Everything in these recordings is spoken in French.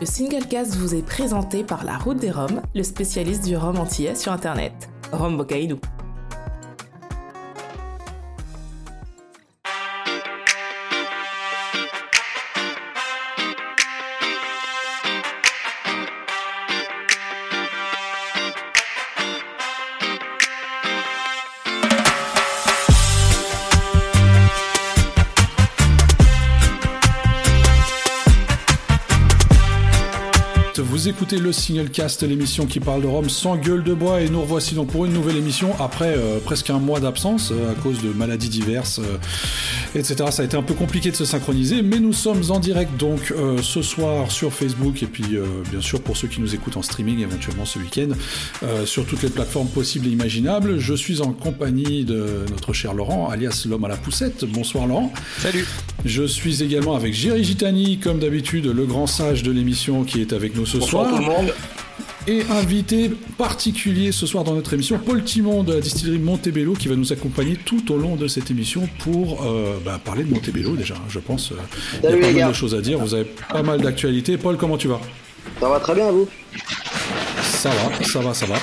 Le Singlecast vous est présenté par La Route des Roms, le spécialiste du rhum antillais sur Internet. Rome Bocaïdou. Écoutez le Single Cast, l'émission qui parle de Rome sans gueule de bois, et nous revoici donc pour une nouvelle émission après euh, presque un mois d'absence euh, à cause de maladies diverses, euh, etc. Ça a été un peu compliqué de se synchroniser, mais nous sommes en direct donc ce soir sur Facebook et puis bien sûr pour ceux qui nous écoutent en streaming éventuellement ce week-end sur toutes les plateformes possibles et imaginables. Je suis en compagnie de notre cher Laurent, alias l'homme à la poussette. Bonsoir Laurent. Salut. Je suis également avec Jerry Gitani, comme d'habitude, le grand sage de l'émission qui est avec nous ce Bonsoir soir. tout le monde. Et invité particulier ce soir dans notre émission, Paul Timon de la distillerie Montebello qui va nous accompagner tout au long de cette émission pour euh, bah, parler de Montebello déjà, hein, je pense. euh, Il y a pas mal de choses à dire, vous avez pas mal d'actualités. Paul, comment tu vas? Ça va très bien, vous? Ça va, ça va, ça va.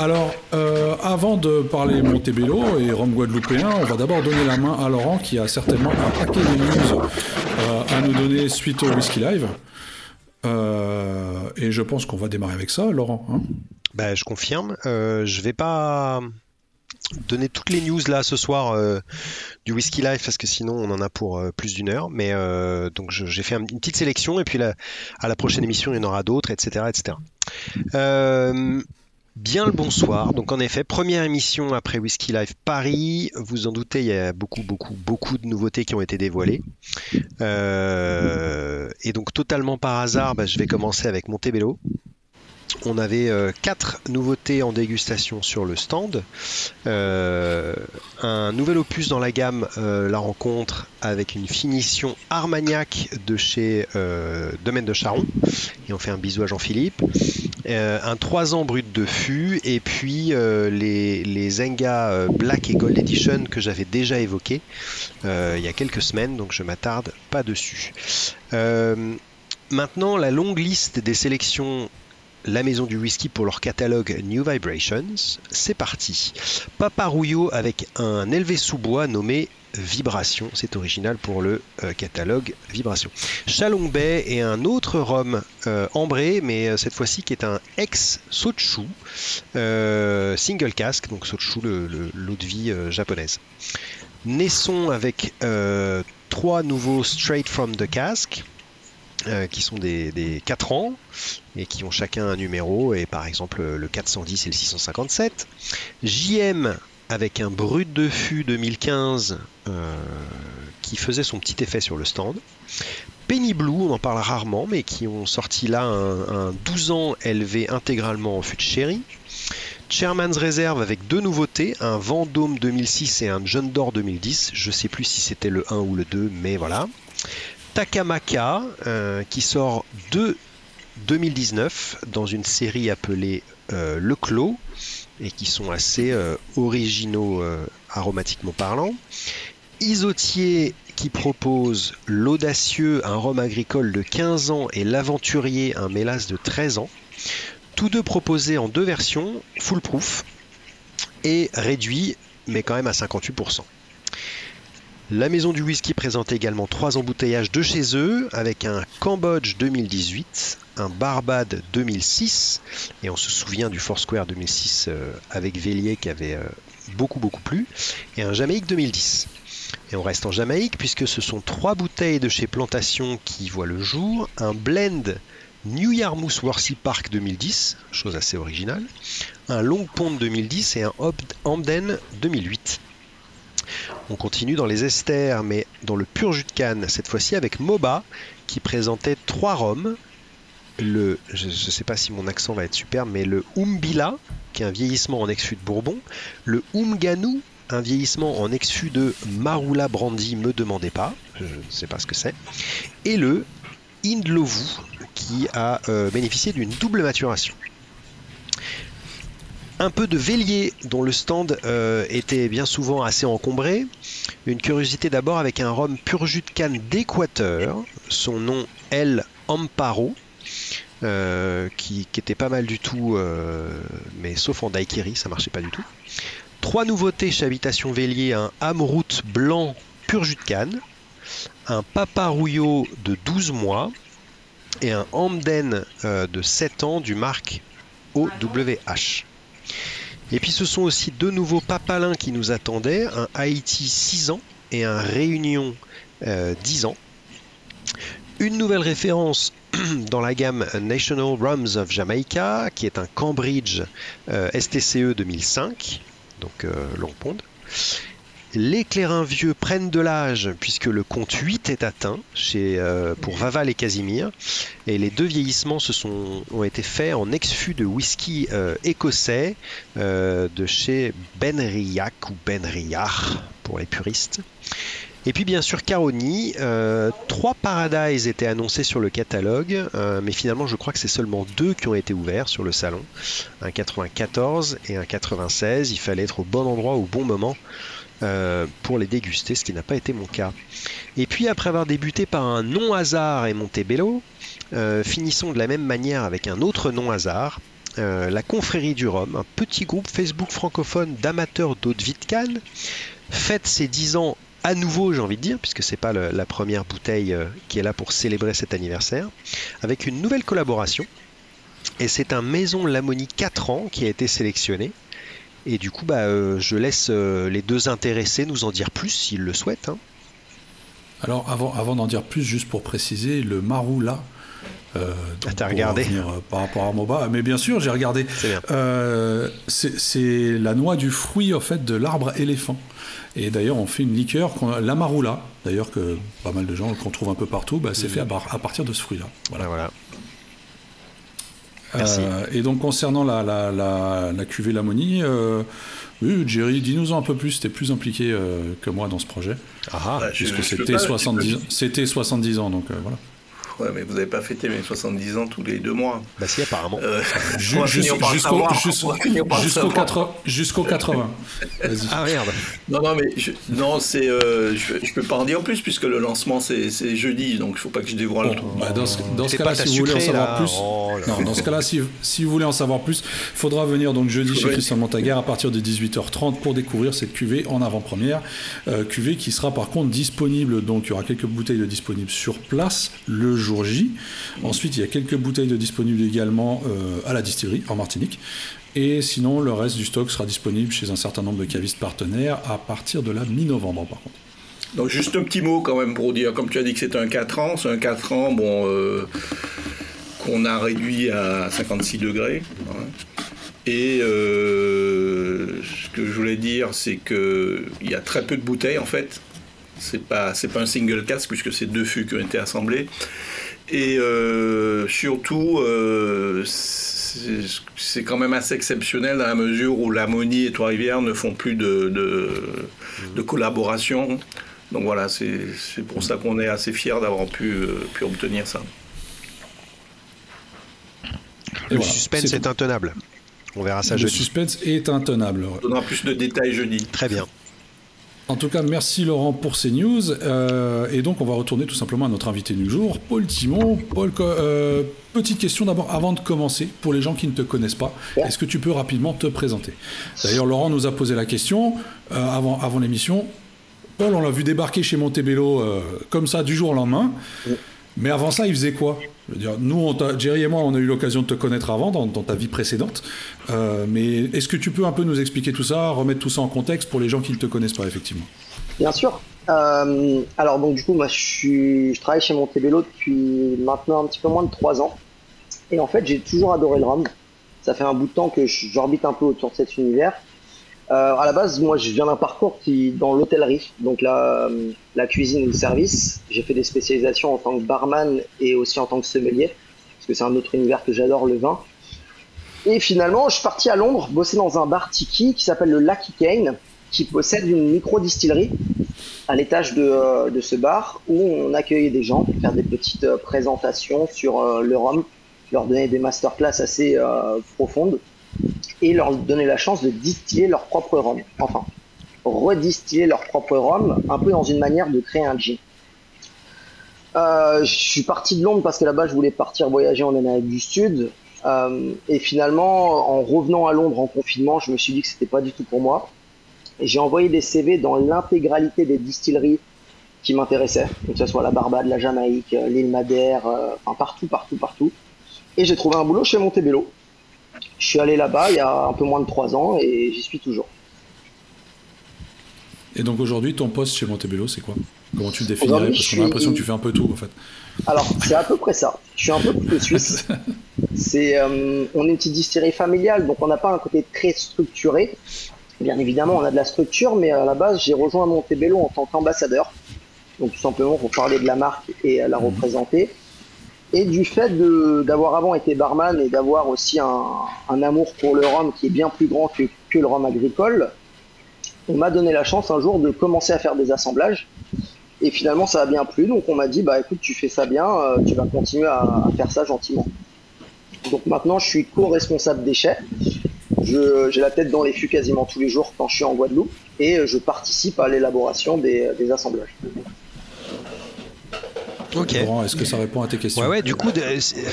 Alors, euh, avant de parler Montebello et Rome guadeloupéen, on va d'abord donner la main à Laurent qui a certainement un paquet de news euh, à nous donner suite au Whisky Live. Euh, et je pense qu'on va démarrer avec ça, Laurent. hein Bah, je confirme. Euh, je vais pas donner toutes les news là ce soir euh, du Whisky Life parce que sinon on en a pour euh, plus d'une heure. Mais donc j'ai fait un- une petite sélection et puis à la prochaine émission il y en aura d'autres, etc., etc. Bien le bonsoir. Donc en effet, première émission après Whisky Live Paris. Vous en doutez, il y a beaucoup, beaucoup, beaucoup de nouveautés qui ont été dévoilées. Euh, et donc totalement par hasard, bah, je vais commencer avec Montebello. On avait euh, quatre nouveautés en dégustation sur le stand. Euh, un nouvel opus dans la gamme, euh, la rencontre avec une finition Armagnac de chez Domaine de Charon. Et on fait un bisou à Jean-Philippe. Euh, un 3 ans brut de fût et puis euh, les, les Zenga euh, Black et Gold Edition que j'avais déjà évoqué il y a quelques semaines, donc je m'attarde pas dessus. Maintenant, la longue liste des sélections la maison du whisky pour leur catalogue New Vibrations, c'est parti. Papa Rouillot avec un élevé sous bois nommé Vibration, c'est original pour le euh, catalogue Vibration. Shalong Bay et un autre rhum euh, ambré, mais euh, cette fois-ci qui est un ex Sochu, euh, single cask, donc Sochu, le- le- l'eau de vie japonaise. Naisson avec trois nouveaux Straight from the Cask, qui sont des, des 4 ans et qui ont chacun un numéro, et par exemple le 410 et le 657. JM avec un brut de fût 2015 euh, qui faisait son petit effet sur le stand. Penny Blue, on en parle rarement, mais qui ont sorti là un, un 12 ans élevé intégralement en fût de sherry. Chairman's Reserve avec deux nouveautés, un Vendôme 2006 et un John d'Or 2010. Je sais plus si c'était le 1 ou le 2, mais voilà. Takamaka, euh, qui sort de 2019 dans une série appelée euh, Le Clos et qui sont assez euh, originaux euh, aromatiquement parlant. Isotier qui propose l'audacieux, un rhum agricole de 15 ans et l'aventurier, un mélasse de 13 ans. Tous deux proposés en deux versions, full proof et réduit, mais quand même à 58%. La maison du whisky présente également trois embouteillages de chez eux avec un Cambodge 2018, un Barbade 2006 et on se souvient du Foursquare 2006 euh, avec Vélier qui avait euh, beaucoup beaucoup plu et un Jamaïque 2010. Et on reste en Jamaïque puisque ce sont trois bouteilles de chez Plantation qui voient le jour, un blend New Yarmouth Worthy Park 2010, chose assez originale, un Long Pond 2010 et un Hamden 2008. On continue dans les esters, mais dans le pur jus de canne, cette fois-ci avec Moba, qui présentait trois rhums. Le, je ne sais pas si mon accent va être super, mais le Umbila, qui est un vieillissement en ex-fût de Bourbon, le Umganu, un vieillissement en ex-fût de Marula Brandy, me demandez pas, je ne sais pas ce que c'est, et le Indlovu, qui a euh, bénéficié d'une double maturation. Un peu de Vélier, dont le stand euh, était bien souvent assez encombré. Une curiosité d'abord avec un rhum pur jus de canne d'Équateur, son nom El Amparo, qui, qui, était pas mal du tout, mais sauf en daiquiri, ça marchait pas du tout. Trois nouveautés chez Habitation Vélier, un Amrout blanc pur jus de canne, un Paparouillot de 12 mois et un Hamden de 7 ans du marque OWH. Et puis ce sont aussi deux nouveaux papalins qui nous attendaient, un Haïti 6 ans et un Réunion 10 ans. Une nouvelle référence dans la gamme National Rums of Jamaica, qui est un Cambridge STCE 2005 donc euh, Long Pond. Les clairins vieux prennent de l'âge puisque le compte 8 est atteint chez, euh, pour Vaval et Casimir. Et les deux vieillissements se sont, ont été faits en ex-fût de whisky euh, écossais de chez Benriach ou Benriach pour les puristes. Et puis bien sûr Caroni, euh, trois Paradise étaient annoncés sur le catalogue, euh, mais finalement je crois que c'est seulement deux qui ont été ouverts sur le salon, un 94 et un 96. Il fallait être au bon endroit au bon moment euh, pour les déguster, ce qui n'a pas été mon cas. Et puis après avoir débuté par un non-hasard et Montebello, finissons de la même manière avec un autre non-hasard, la Confrérie du Rhum, un petit groupe Facebook francophone d'amateurs d'eau de Vitcan, fête ses 10 ans à nouveau, j'ai envie de dire, puisque c'est pas la première bouteille euh, qui est là pour célébrer cet anniversaire, avec une nouvelle collaboration. Et c'est un Maison Lamonie 4 ans qui a été sélectionné. Et du coup, bah, euh, je laisse euh, les deux intéressés nous en dire plus s'ils le souhaitent. Hein. Alors, avant, avant d'en dire plus, juste pour préciser, le Maroula, euh, T'as regardé Par rapport à Moba, mais bien sûr, j'ai regardé. C'est la noix du fruit en fait de l'arbre éléphant. Et d'ailleurs, on fait une liqueur, l'amaroula, d'ailleurs que pas mal de gens qu'on trouve un peu partout, bah, c'est fait à, partir de ce fruit-là. Voilà. voilà. Euh, et donc concernant la, la, la, cuvée Lamonie, euh, oui, Jerry, dis-nous un peu plus, tu es plus impliqué euh, que moi dans ce projet. Ah, bah, puisque c'était 70, 70 ans, donc voilà. Ouais, mais vous n'avez pas fêté mes 70 ans tous les deux mois. Bah si, apparemment. Euh, jusqu'au 80. Jusqu'au 80. Ah merde. Non, non, mais je, non, c'est, euh, je, ne peux pas en dire plus puisque le lancement c'est, jeudi, donc il faut pas que je dévoile tout. Bah, dans ce, dans ce cas-là, si vous voulez en savoir plus, oh non, dans ce cas-là, si, si, vous voulez en savoir plus, il faudra venir donc jeudi chez Christian Montaguer à partir de 18h30 pour découvrir cette cuvée en avant-première. Euh, cuvée qui sera par contre disponible, donc il y aura quelques bouteilles de disponibles sur place le jour jour J. Ensuite, il y a quelques bouteilles de disponibles également euh, à la distillerie en Martinique. Et sinon, le reste du stock sera disponible chez un certain nombre de cavistes partenaires à partir de la mi-novembre, par contre. Donc, juste un petit mot quand même pour dire, comme tu as dit que c'est un 4 ans, c'est un 4 ans, bon, euh, qu'on a réduit à 56 degrés. Hein. Et euh, ce que je voulais dire, c'est qu'il y a très peu de bouteilles en fait. C'est pas, c'est pas un single casque puisque c'est deux fûts qui ont été assemblés. Et euh, surtout, euh, c'est quand même assez exceptionnel dans la mesure où l'Ammonie et Trois-Rivières ne font plus de, de, collaboration. Donc voilà, c'est pour ça qu'on est assez fiers d'avoir pu, euh, pu obtenir ça. Le suspense est, intenable. On verra ça le jeudi. Le suspense est intenable. On donnera plus de détails jeudi. Très bien. En tout cas, merci Laurent pour ces news. Euh, et donc, on va retourner tout simplement à notre invité du jour, Paul Timon. Paul, euh, petite question d'abord avant de commencer, pour les gens qui ne te connaissent pas, est-ce que tu peux rapidement te présenter? D'ailleurs, Laurent nous a posé la question euh, avant, avant l'émission. Paul, on l'a vu débarquer chez Montebello comme ça du jour au lendemain. Mais avant ça, il faisait quoi? Je veux dire, Nous, Jerry et moi, on a eu l'occasion de te connaître avant, dans, ta vie précédente. Euh, mais est-ce que tu peux un peu nous expliquer tout ça, remettre tout ça en contexte pour les gens qui ne te connaissent pas, effectivement? Bien sûr. Euh, alors, donc, du coup, moi, je, je travaille chez Montebello depuis maintenant un petit peu moins de trois ans. Et en fait, j'ai toujours adoré le rhum. Ça fait un bout de temps que j'orbite un peu autour de cet univers. Euh, à la base, moi, je viens d'un parcours qui dans l'hôtellerie, donc la, la cuisine et le service. J'ai fait des spécialisations en tant que barman et aussi en tant que sommelier, parce que c'est un autre univers que j'adore, le vin. Et finalement, je suis parti à Londres bosser dans un bar tiki qui s'appelle le Lucky Cane, qui possède une micro-distillerie à l'étage de, euh, ce bar où on accueillait des gens pour faire des petites euh, présentations sur euh, le rhum, leur donner des masterclass assez profondes et leur donner la chance de distiller leur propre rhum. Enfin, redistiller leur propre rhum, un peu dans une manière de créer un gin. Euh, je suis parti de Londres parce que là-bas, je voulais partir voyager en Amérique du Sud. Euh, et finalement, en revenant à Londres en confinement, je me suis dit que c'était pas du tout pour moi. Et j'ai envoyé des CV dans l'intégralité des distilleries qui m'intéressaient, que ce soit la Barbade, la Jamaïque, euh, l'île Madère, euh, enfin partout, partout, partout. Et j'ai trouvé un boulot chez Montebello. Je suis allé là-bas il y a un peu moins de trois ans et j'y suis toujours. Et donc aujourd'hui, ton poste chez Montebello, c'est quoi? Comment tu le définirais Parce qu'on a l'impression que tu fais un peu tout en fait. Alors, c'est à peu près ça. Je suis un peu couteau suisse. C'est, euh, on est une petite distillerie familiale, donc on n'a pas un côté très structuré. Bien évidemment, on a de la structure, mais à la base, j'ai rejoint Montebello en tant qu'ambassadeur. Donc tout simplement pour parler de la marque et la représenter. Et du fait d'avoir avant été barman et d'avoir aussi un, amour pour le rhum qui est bien plus grand que, le rhum agricole, on m'a donné la chance un jour de commencer à faire des assemblages. Et finalement, ça a bien plu. Donc, on m'a dit, bah écoute, tu fais ça bien, euh, tu vas continuer à, faire ça gentiment. Donc, maintenant, je suis co-responsable déchets. J'ai la tête dans les fûts quasiment tous les jours quand je suis en Guadeloupe et je participe à l'élaboration des, des, assemblages. Ok. Est-ce que ça répond à tes questions Ouais, ouais, du coup, c'est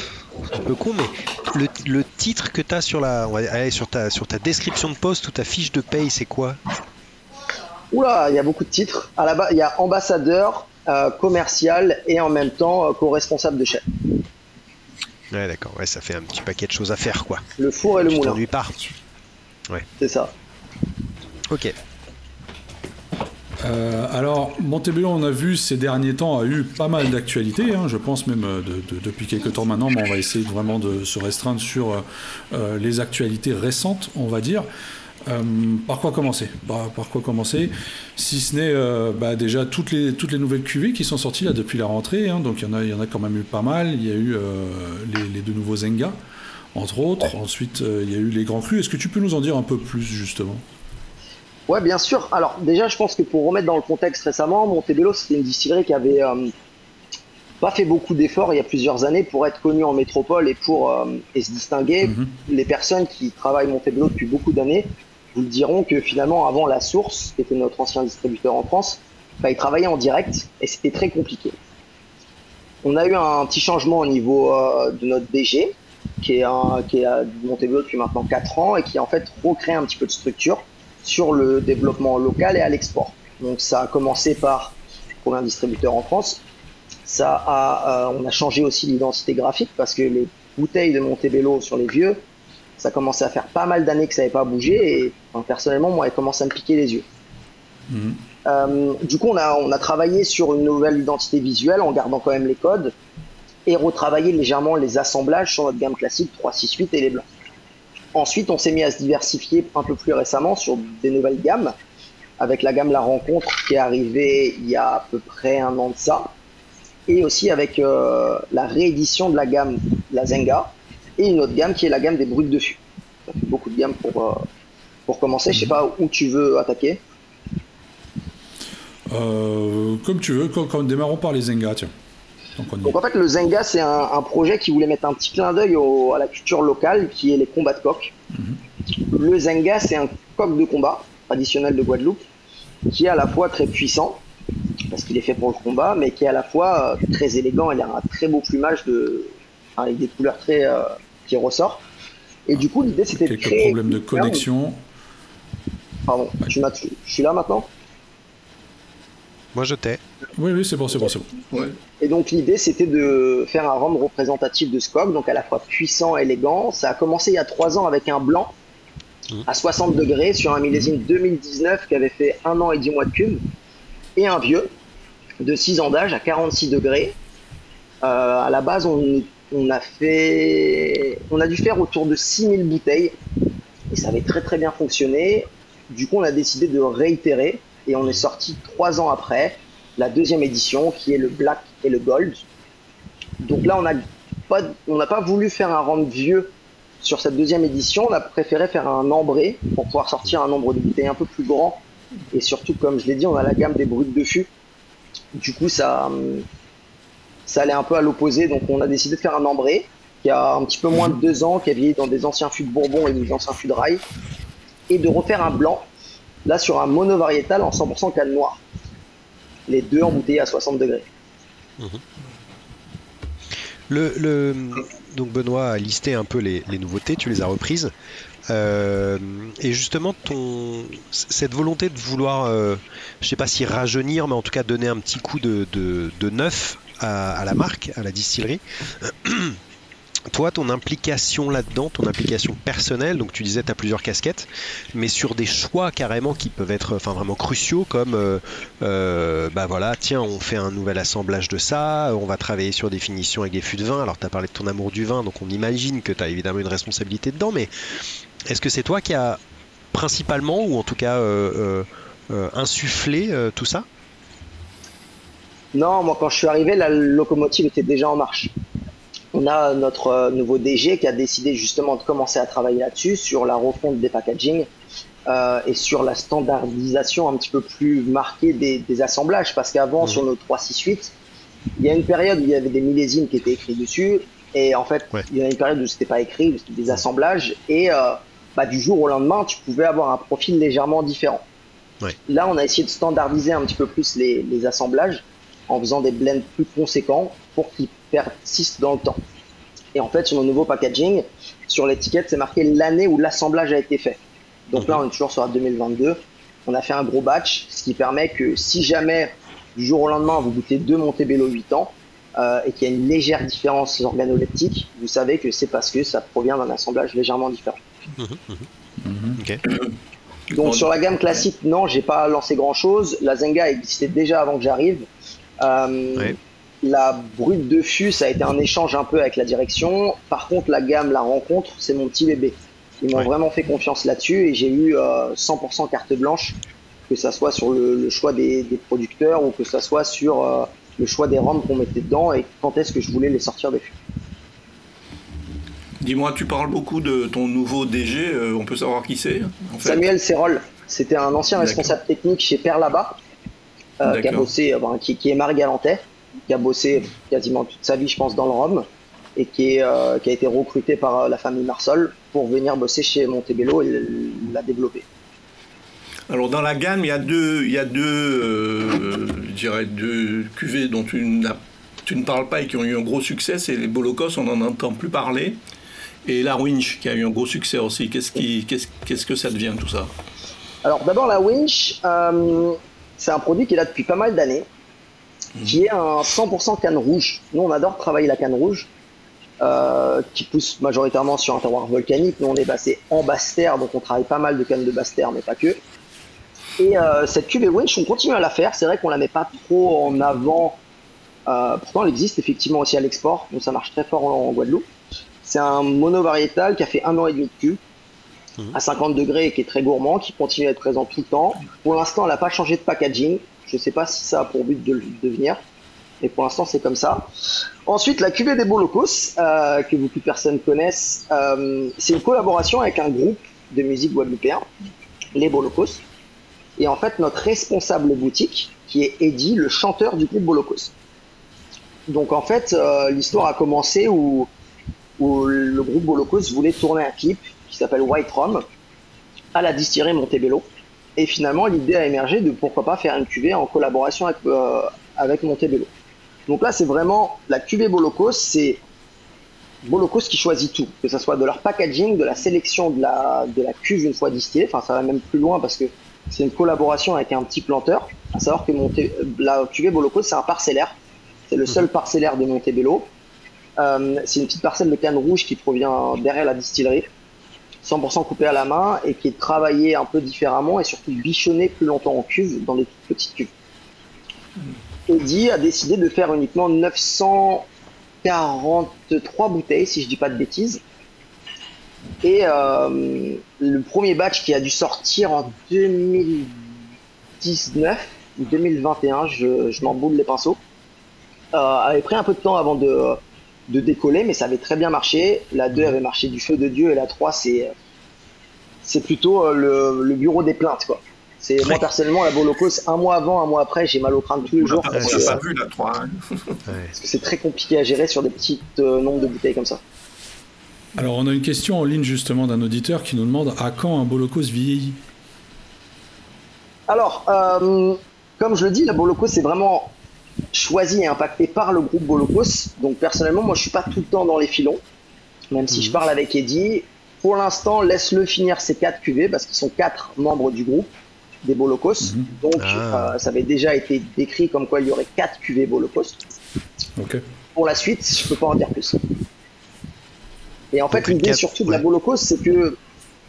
un peu con, mais le, le titre que tu as sur, la, on va aller sur, ta, sur ta description de poste ou ta fiche de paye, c'est quoi? Oula, il y a beaucoup de titres. À la base, il y a ambassadeur, euh, commercial et en même temps euh, co-responsable de chef. Ouais, d'accord. Ouais, ça fait un petit paquet de choses à faire, quoi. Le four et le tu moulin. t'ennuies pas. Ouais. C'est ça. Ok. Euh, alors, Montebello, on a vu ces derniers temps, a eu pas mal d'actualités, hein, je pense même de, de, depuis quelques temps maintenant, mais on va essayer vraiment de se restreindre sur euh, les actualités récentes, on va dire. Euh, par quoi commencer? Par, par, quoi commencer? Si ce n'est euh, bah, déjà toutes les, toutes les nouvelles cuvées qui sont sorties là depuis la rentrée. Hein, donc il y, en a, il y en a quand même eu pas mal. Il y a eu euh, les, les, deux nouveaux Zenga, entre autres. Ensuite, il y a eu les grands crus. Est-ce que tu peux nous en dire un peu plus justement? Ouais, bien sûr. Alors déjà, je pense que pour remettre dans le contexte récemment, Montebello, c'était une distillerie qui avait pas fait beaucoup d'efforts il y a plusieurs années pour être connue en métropole et pour et se distinguer. Mm -hmm. Les personnes qui travaillent Montebello depuis beaucoup d'années vous le diront que finalement, avant la source, qui était notre ancien distributeur en France, bah, il travaillait en direct et c'était très compliqué. On a eu un petit changement au niveau euh, de notre DG, qui est, un, qui est à Montebello depuis maintenant 4 ans et qui a en fait recréé un petit peu de structure sur le développement local et à l'export. Donc ça a commencé par pour un distributeur en France. Ça a, euh, on a changé aussi l'identité graphique parce que les bouteilles de Montebello sur les vieux, ça commençait à faire pas mal d'années que ça n'avait pas bougé et enfin, personnellement moi elle commence à me piquer les yeux. Mmh. Euh, du coup on a, on a travaillé sur une nouvelle identité visuelle en gardant quand même les codes et retravaillé légèrement les assemblages sur notre gamme classique 368 et les blancs. Ensuite on s'est mis à se diversifier un peu plus récemment sur des nouvelles gammes avec la gamme La Rencontre qui est arrivée il y a à peu près un an de ça et aussi avec euh, la réédition de la gamme la Zenga et une autre gamme qui est la gamme des brutes de fût. Ça fait beaucoup de gammes pour, euh, pour commencer. Je sais pas où tu veux attaquer. Euh, comme tu veux, quand, quand démarrons par les Zenga, tiens. Donc, Donc en fait, le Zenga, c'est un, un, projet qui voulait mettre un petit clin d'œil à la culture locale, qui est les combats de coq. -hmm. Le Zenga, c'est un coq de combat traditionnel de Guadeloupe, qui est à la fois très puissant, parce qu'il est fait pour le combat, mais qui est à la fois euh, très élégant. Il a un très beau plumage de, avec des couleurs très euh, qui ressortent. Et du coup, l'idée c'était de créer. problèmes de connexion. Pardon, ouais. tu m'as Je suis là maintenant? Moi je t'ai. Oui, oui, c'est bon, c'est bon, c'est bon. Ouais. Et donc l'idée c'était de faire un rhum représentatif de Skog, donc à la fois puissant, élégant. Ça a commencé il y a trois ans avec un blanc mmh. à 60 degrés sur un millésime 2019 qui avait fait un an et dix mois de cube, et un vieux de 6 ans d'âge à 46 degrés. Euh, à la base, on on a fait, on a dû faire autour de 6000 bouteilles et ça avait très très bien fonctionné. Du coup, on a décidé de réitérer et on est sorti trois ans après la deuxième édition qui est le Black et le Gold. Donc là, on n'a pas, pas voulu faire un rhum vieux sur cette deuxième édition. On a préféré faire un ambré pour pouvoir sortir un nombre de bouteilles un peu plus grand et surtout, comme je l'ai dit, on a la gamme des brutes de fût. Du coup, ça, ça allait un peu à l'opposé, donc on a décidé de faire un ambré qui a un petit peu moins de deux ans, qui a vieilli dans des anciens fûts de Bourbon et des anciens fûts de rail, et de refaire un blanc, là sur un monovariétal en 100% canne noire. Les deux embouteillés à 60 degrés. Mmh. Le, donc Benoît a listé un peu les, nouveautés, tu les as reprises. Euh, et justement, ton, cette volonté de vouloir, euh, je sais pas si rajeunir, mais en tout cas donner un petit coup de, de, neuf à, la marque, à la distillerie. toi, ton implication là-dedans, ton implication personnelle, donc tu disais tu as plusieurs casquettes, mais sur des choix carrément qui peuvent être enfin, vraiment cruciaux, comme euh, euh, bah voilà, tiens, on fait un nouvel assemblage de ça, on va travailler sur des finitions avec des fûts de vin. Alors tu as parlé de ton amour du vin, donc on imagine que tu as évidemment une responsabilité dedans, mais est-ce que c'est toi qui as principalement, ou en tout cas euh, insufflé tout ça? Non, moi quand je suis arrivé, la locomotive était déjà en marche on a notre euh, nouveau DG qui a décidé justement de commencer à travailler là-dessus, sur la refonte des packaging euh, et sur la standardisation un petit peu plus marquée des, assemblages. Parce qu'avant, mhm. sur nos 368, il y a une période où il y avait des millésimes qui étaient écrits dessus. Et en fait, il y a une période où c'était pas écrit, c'était des assemblages. Et euh, bah, du jour au lendemain, tu pouvais avoir un profil légèrement différent. Là, on a essayé de standardiser un petit peu plus les, les assemblages en faisant des blends plus conséquents pour qu'ils persiste dans le temps. Et en fait, sur nos nouveaux packaging, sur l'étiquette, c'est marqué l'année où l'assemblage a été fait. Donc là, on est toujours sur la 2022. On a fait un gros batch, ce qui permet que si jamais du jour au lendemain, vous goûtez deux Montebello 8 ans euh, et qu'il y a une légère différence organoleptique, vous savez que c'est parce que ça provient d'un assemblage légèrement différent. Donc sur la gamme classique, non, j'ai pas lancé grand chose. La Zenga existait déjà avant que j'arrive. Euh, la brute de fût, ça a été un échange un peu avec la direction. Par contre, la gamme, la rencontre, c'est mon petit bébé. Ils m'ont vraiment fait confiance là-dessus et j'ai eu 100% euh, carte blanche, que ça soit sur le, choix des, producteurs ou que ça soit sur euh, le choix des rangs qu'on mettait dedans et quand est-ce que je voulais les sortir des fûts. Dis-moi, tu parles beaucoup de ton nouveau DG, euh, on peut savoir qui c'est Samuel Serrol, c'était un ancien responsable technique chez Perlaba, qui a bossé, qui, qui, est Marie-Galantais qui a bossé quasiment toute sa vie, je pense, dans le Rhum et qui, euh, qui a été recruté par euh, la famille Marsol pour venir bosser chez Montebello et la développer. Alors dans la gamme, il y a deux, il y a deux, euh, je dirais deux cuvées dont tu, tu, ne parles pas et qui ont eu un gros succès. C'est les Bolokos, on n'en entend plus parler, et la Winch qui a eu un gros succès aussi. Qu'est-ce qui, qu'est-ce, qu'est-ce que ça devient tout ça? Alors d'abord la Winch, c'est un produit qui est là depuis pas mal d'années qui est un 100% canne rouge. Nous, on adore travailler la canne rouge, euh, qui pousse majoritairement sur un terroir volcanique. Nous, on est passé en basse terre, donc on travaille pas mal de cannes de basse terre, mais pas que. Et euh, cette cuvée winch, on continue à la faire. C'est vrai qu'on la met pas trop en avant. Euh, pourtant, elle existe effectivement aussi à l'export, donc ça marche très fort en, Guadeloupe. C'est un mono-variétal qui a fait un an et demi de cul, mhm. à 50 degrés et qui est très gourmand, qui continue à être présent tout le temps. Pour l'instant, elle n'a pas changé de packaging. Je ne sais pas si ça a pour but de le devenir, mais pour l'instant c'est comme ça. Ensuite, la cuvée des Bolocos, euh, que beaucoup de personnes connaissent, euh, c'est une collaboration avec un groupe de musique guadeloupéen, les Bolocos. Et en fait, notre responsable boutique, qui est Eddie, le chanteur du groupe Bolocos. Donc en fait, euh, l'histoire a commencé où, où le groupe Bolocos voulait tourner un clip qui s'appelle White Rum à la distillerie Montebello. Et finalement, l'idée a émergé de pourquoi pas faire une cuvée en collaboration avec, euh, avec Montebello. Donc là, c'est vraiment la cuvée Bolocos, c'est Bolocos qui choisit tout, que ce soit de leur packaging, de la sélection de la, de la cuve une fois distillée. Enfin, ça va même plus loin parce que c'est une collaboration avec un petit planteur. À savoir que la cuvée Bolocos, c'est un parcellaire. C'est le seul parcellaire de Montebello. Euh, c'est une petite parcelle de canne rouge qui provient derrière la distillerie. 100% coupé à la main et qui est travaillé un peu différemment et surtout bichonné plus longtemps en cuve dans des petites cuves. Eddie a décidé de faire uniquement 943 bouteilles, si je dis pas de bêtises. Et euh, le premier batch qui a dû sortir en 2019 ou 2021, je, je m'en boule les pinceaux, euh, avait pris un peu de temps avant de, de décoller, mais ça avait très bien marché. La 2 avait marché du feu de Dieu et la 3, c'est c'est plutôt euh, le, bureau des plaintes. quoi. C'est moi personnellement la Bolocos un mois avant, un mois après, j'ai mal au crâne tous les jours. Parce que, pas vu la 3. Hein. parce que c'est très compliqué à gérer sur des petits euh, nombres de bouteilles comme ça. Alors on a une question en ligne justement d'un auditeur qui nous demande à quand un Bolocos vieillit? Alors, euh, comme je le dis, la Bolocos c'est vraiment choisi et impacté par le groupe Bolocos. Donc personnellement, moi je suis pas tout le temps dans les filons, même si je parle avec Eddie. Pour l'instant, laisse-le finir ses 4 QV parce qu'ils sont quatre membres du groupe des Bolocos. Donc Ah. euh, ça avait déjà été décrit comme quoi il y aurait 4 QV Bolocos. Ok. Pour la suite, je peux pas en dire plus. Et en fait, l'idée quatre- surtout de la Bolocos, c'est que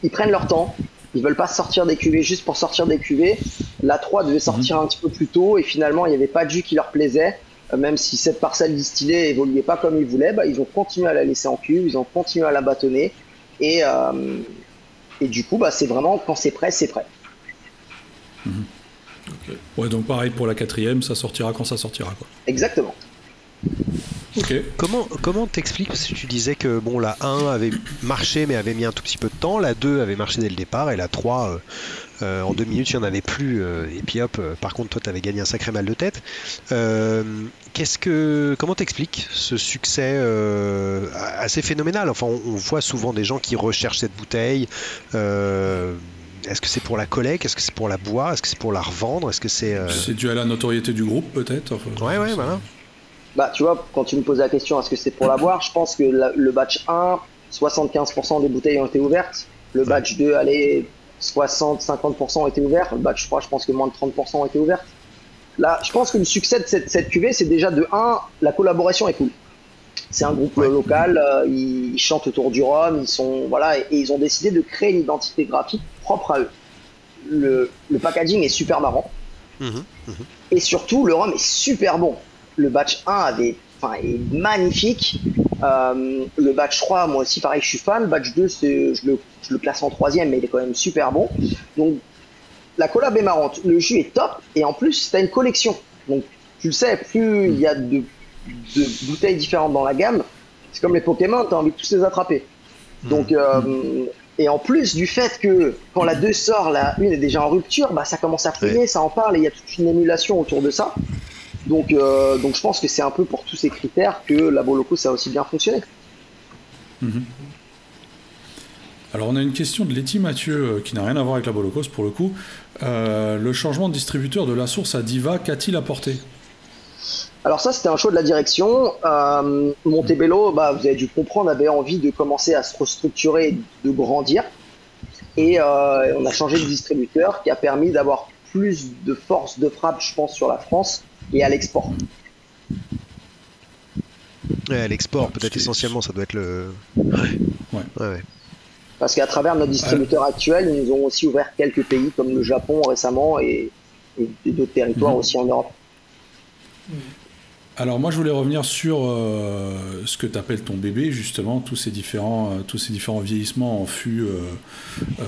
ils prennent leur temps. Ils veulent pas sortir des cuvées juste pour sortir des cuvées. La 3 devait sortir un petit peu plus tôt et finalement, il n'y avait pas de jus qui leur plaisait. Euh, Même si cette parcelle distillée évoluait pas comme ils voulaient, bah, ils ont continué à la laisser en cuve, ils ont continué à la bâtonner. Et, euh, et du coup, bah, c'est vraiment quand c'est prêt, c'est prêt. Ouais, donc pareil pour la quatrième, ça sortira quand ça sortira, quoi. Exactement. Comment comment t'expliques parce que tu disais que bon la 1 avait marché mais avait mis un tout petit peu de temps, la 2 avait marché dès le départ et la 3 euh, euh, en deux minutes il n'y en avait plus euh, et puis hop par contre toi t'avais gagné un sacré mal de tête. Qu'est-ce que comment t'expliques ce succès assez phénoménal? Enfin on, on voit souvent des gens qui recherchent cette bouteille. est-ce que c'est pour la collecte? Est-ce que c'est pour la boire? Est-ce que c'est pour la revendre? Est-ce que c'est C'est dû à la notoriété du groupe, peut-être? enfin, ouais ouais voilà. Bah, tu vois, quand tu me poses la question, est-ce que c'est pour la boire Je pense que la- le batch 1, 75% des bouteilles ont été ouvertes. Le batch 2, allez, 60-50% ont été ouverts. Le batch 3, je pense que moins de 30% ont été ouvertes. Là, je pense que le succès de cette, cette cuvée, c'est déjà de 1, la collaboration est cool. C'est un groupe Ouais. local, euh, ils, ils chantent autour du rhum, ils sont voilà, et, et ils ont décidé de créer une identité graphique propre à eux. Le, le packaging est super marrant. Mhm. Et surtout, le rhum est super bon. Le batch 1 avait, enfin, est magnifique. Euh, le batch 3, moi aussi, pareil, je suis fan. Le batch 2, c'est, je, le, je le classe en troisième, mais il est quand même super bon. Donc, la collab est marrante. Le jus est top. Et en plus, tu as une collection. Donc, tu le sais, plus il y a de, de bouteilles différentes dans la gamme, c'est comme les Pokémon, tu as envie de tous les attraper. Donc, euh, et en plus du fait que quand la 2 sort, la 1 est déjà en rupture, bah, ça commence à fouiller, ça en parle et il y a toute une émulation autour de ça. Donc, euh, donc je pense que c'est un peu pour tous ces critères que la Boloco ça a aussi bien fonctionné. Alors on a une question de Letty Mathieu euh, qui n'a rien à voir avec la Bolocos pour le coup. Euh, le changement de distributeur de la source à Diva, qu'a-t-il apporté? Alors ça, c'était un choix de la direction. Euh, Montebello, bah, vous avez dû comprendre, avait envie de commencer à se restructurer, de grandir. Et euh, on a changé de distributeur qui a permis d'avoir plus de force de frappe, je pense, sur la France et à l'export. Ouais, l'export, Ouais, parce peut-être essentiellement, ça doit être le. Ouais. Ouais, ouais. Parce qu'à travers notre distributeur actuel, ils nous ont aussi ouvert quelques pays comme le Japon récemment et, et d'autres territoires Mhm. aussi en Europe. Alors moi je voulais revenir sur euh, ce que tu appelles ton bébé justement, tous ces différents, euh, tous ces différents vieillissements en fût euh, euh,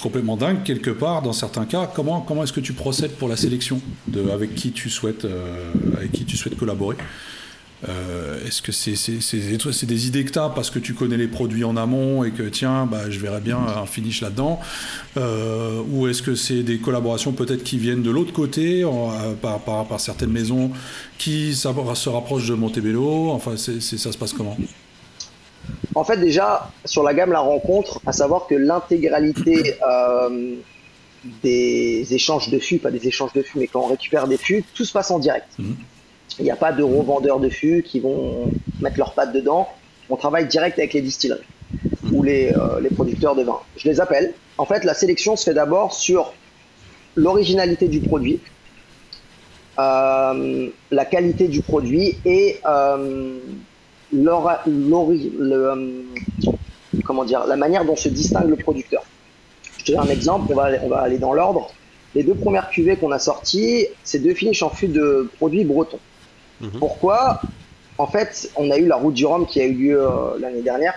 complètement dingue quelque part dans certains cas. Comment, comment est-ce que tu procèdes pour la sélection de avec qui tu souhaites avec qui tu souhaites collaborer? Euh, Est-ce que c'est des idées que tu as parce que tu connais les produits en amont et que tiens bah, je verrais bien un finish là-dedans Euh, ou est-ce que c'est des collaborations peut-être qui viennent de l'autre côté en- euh, par, par, par certaines maisons qui se rapprochent de Montebello? Enfin, ça se passe comment? En fait, déjà, sur la gamme La Rencontre, à savoir que l'intégralité euh, des échanges de fûts, pas des échanges de fûts, mais quand on récupère des fûts, tout se passe en direct. Mhm. Il n'y a pas de revendeurs de fûts qui vont mettre leurs pattes dedans. On travaille direct avec les distilleries ou les, euh, producteurs de vin. Je les appelle. En fait, la sélection se fait d'abord sur l'originalité du produit, euh, la qualité du produit et euh, la manière dont se distingue le producteur. Je te donne un exemple, on va, on va aller dans l'ordre. Les deux premières cuvées qu'on a sorties, c'est deux finishes en fût de produits bretons. Mhm. Pourquoi En fait, on a eu la route du Rhum qui a eu lieu euh, l'année dernière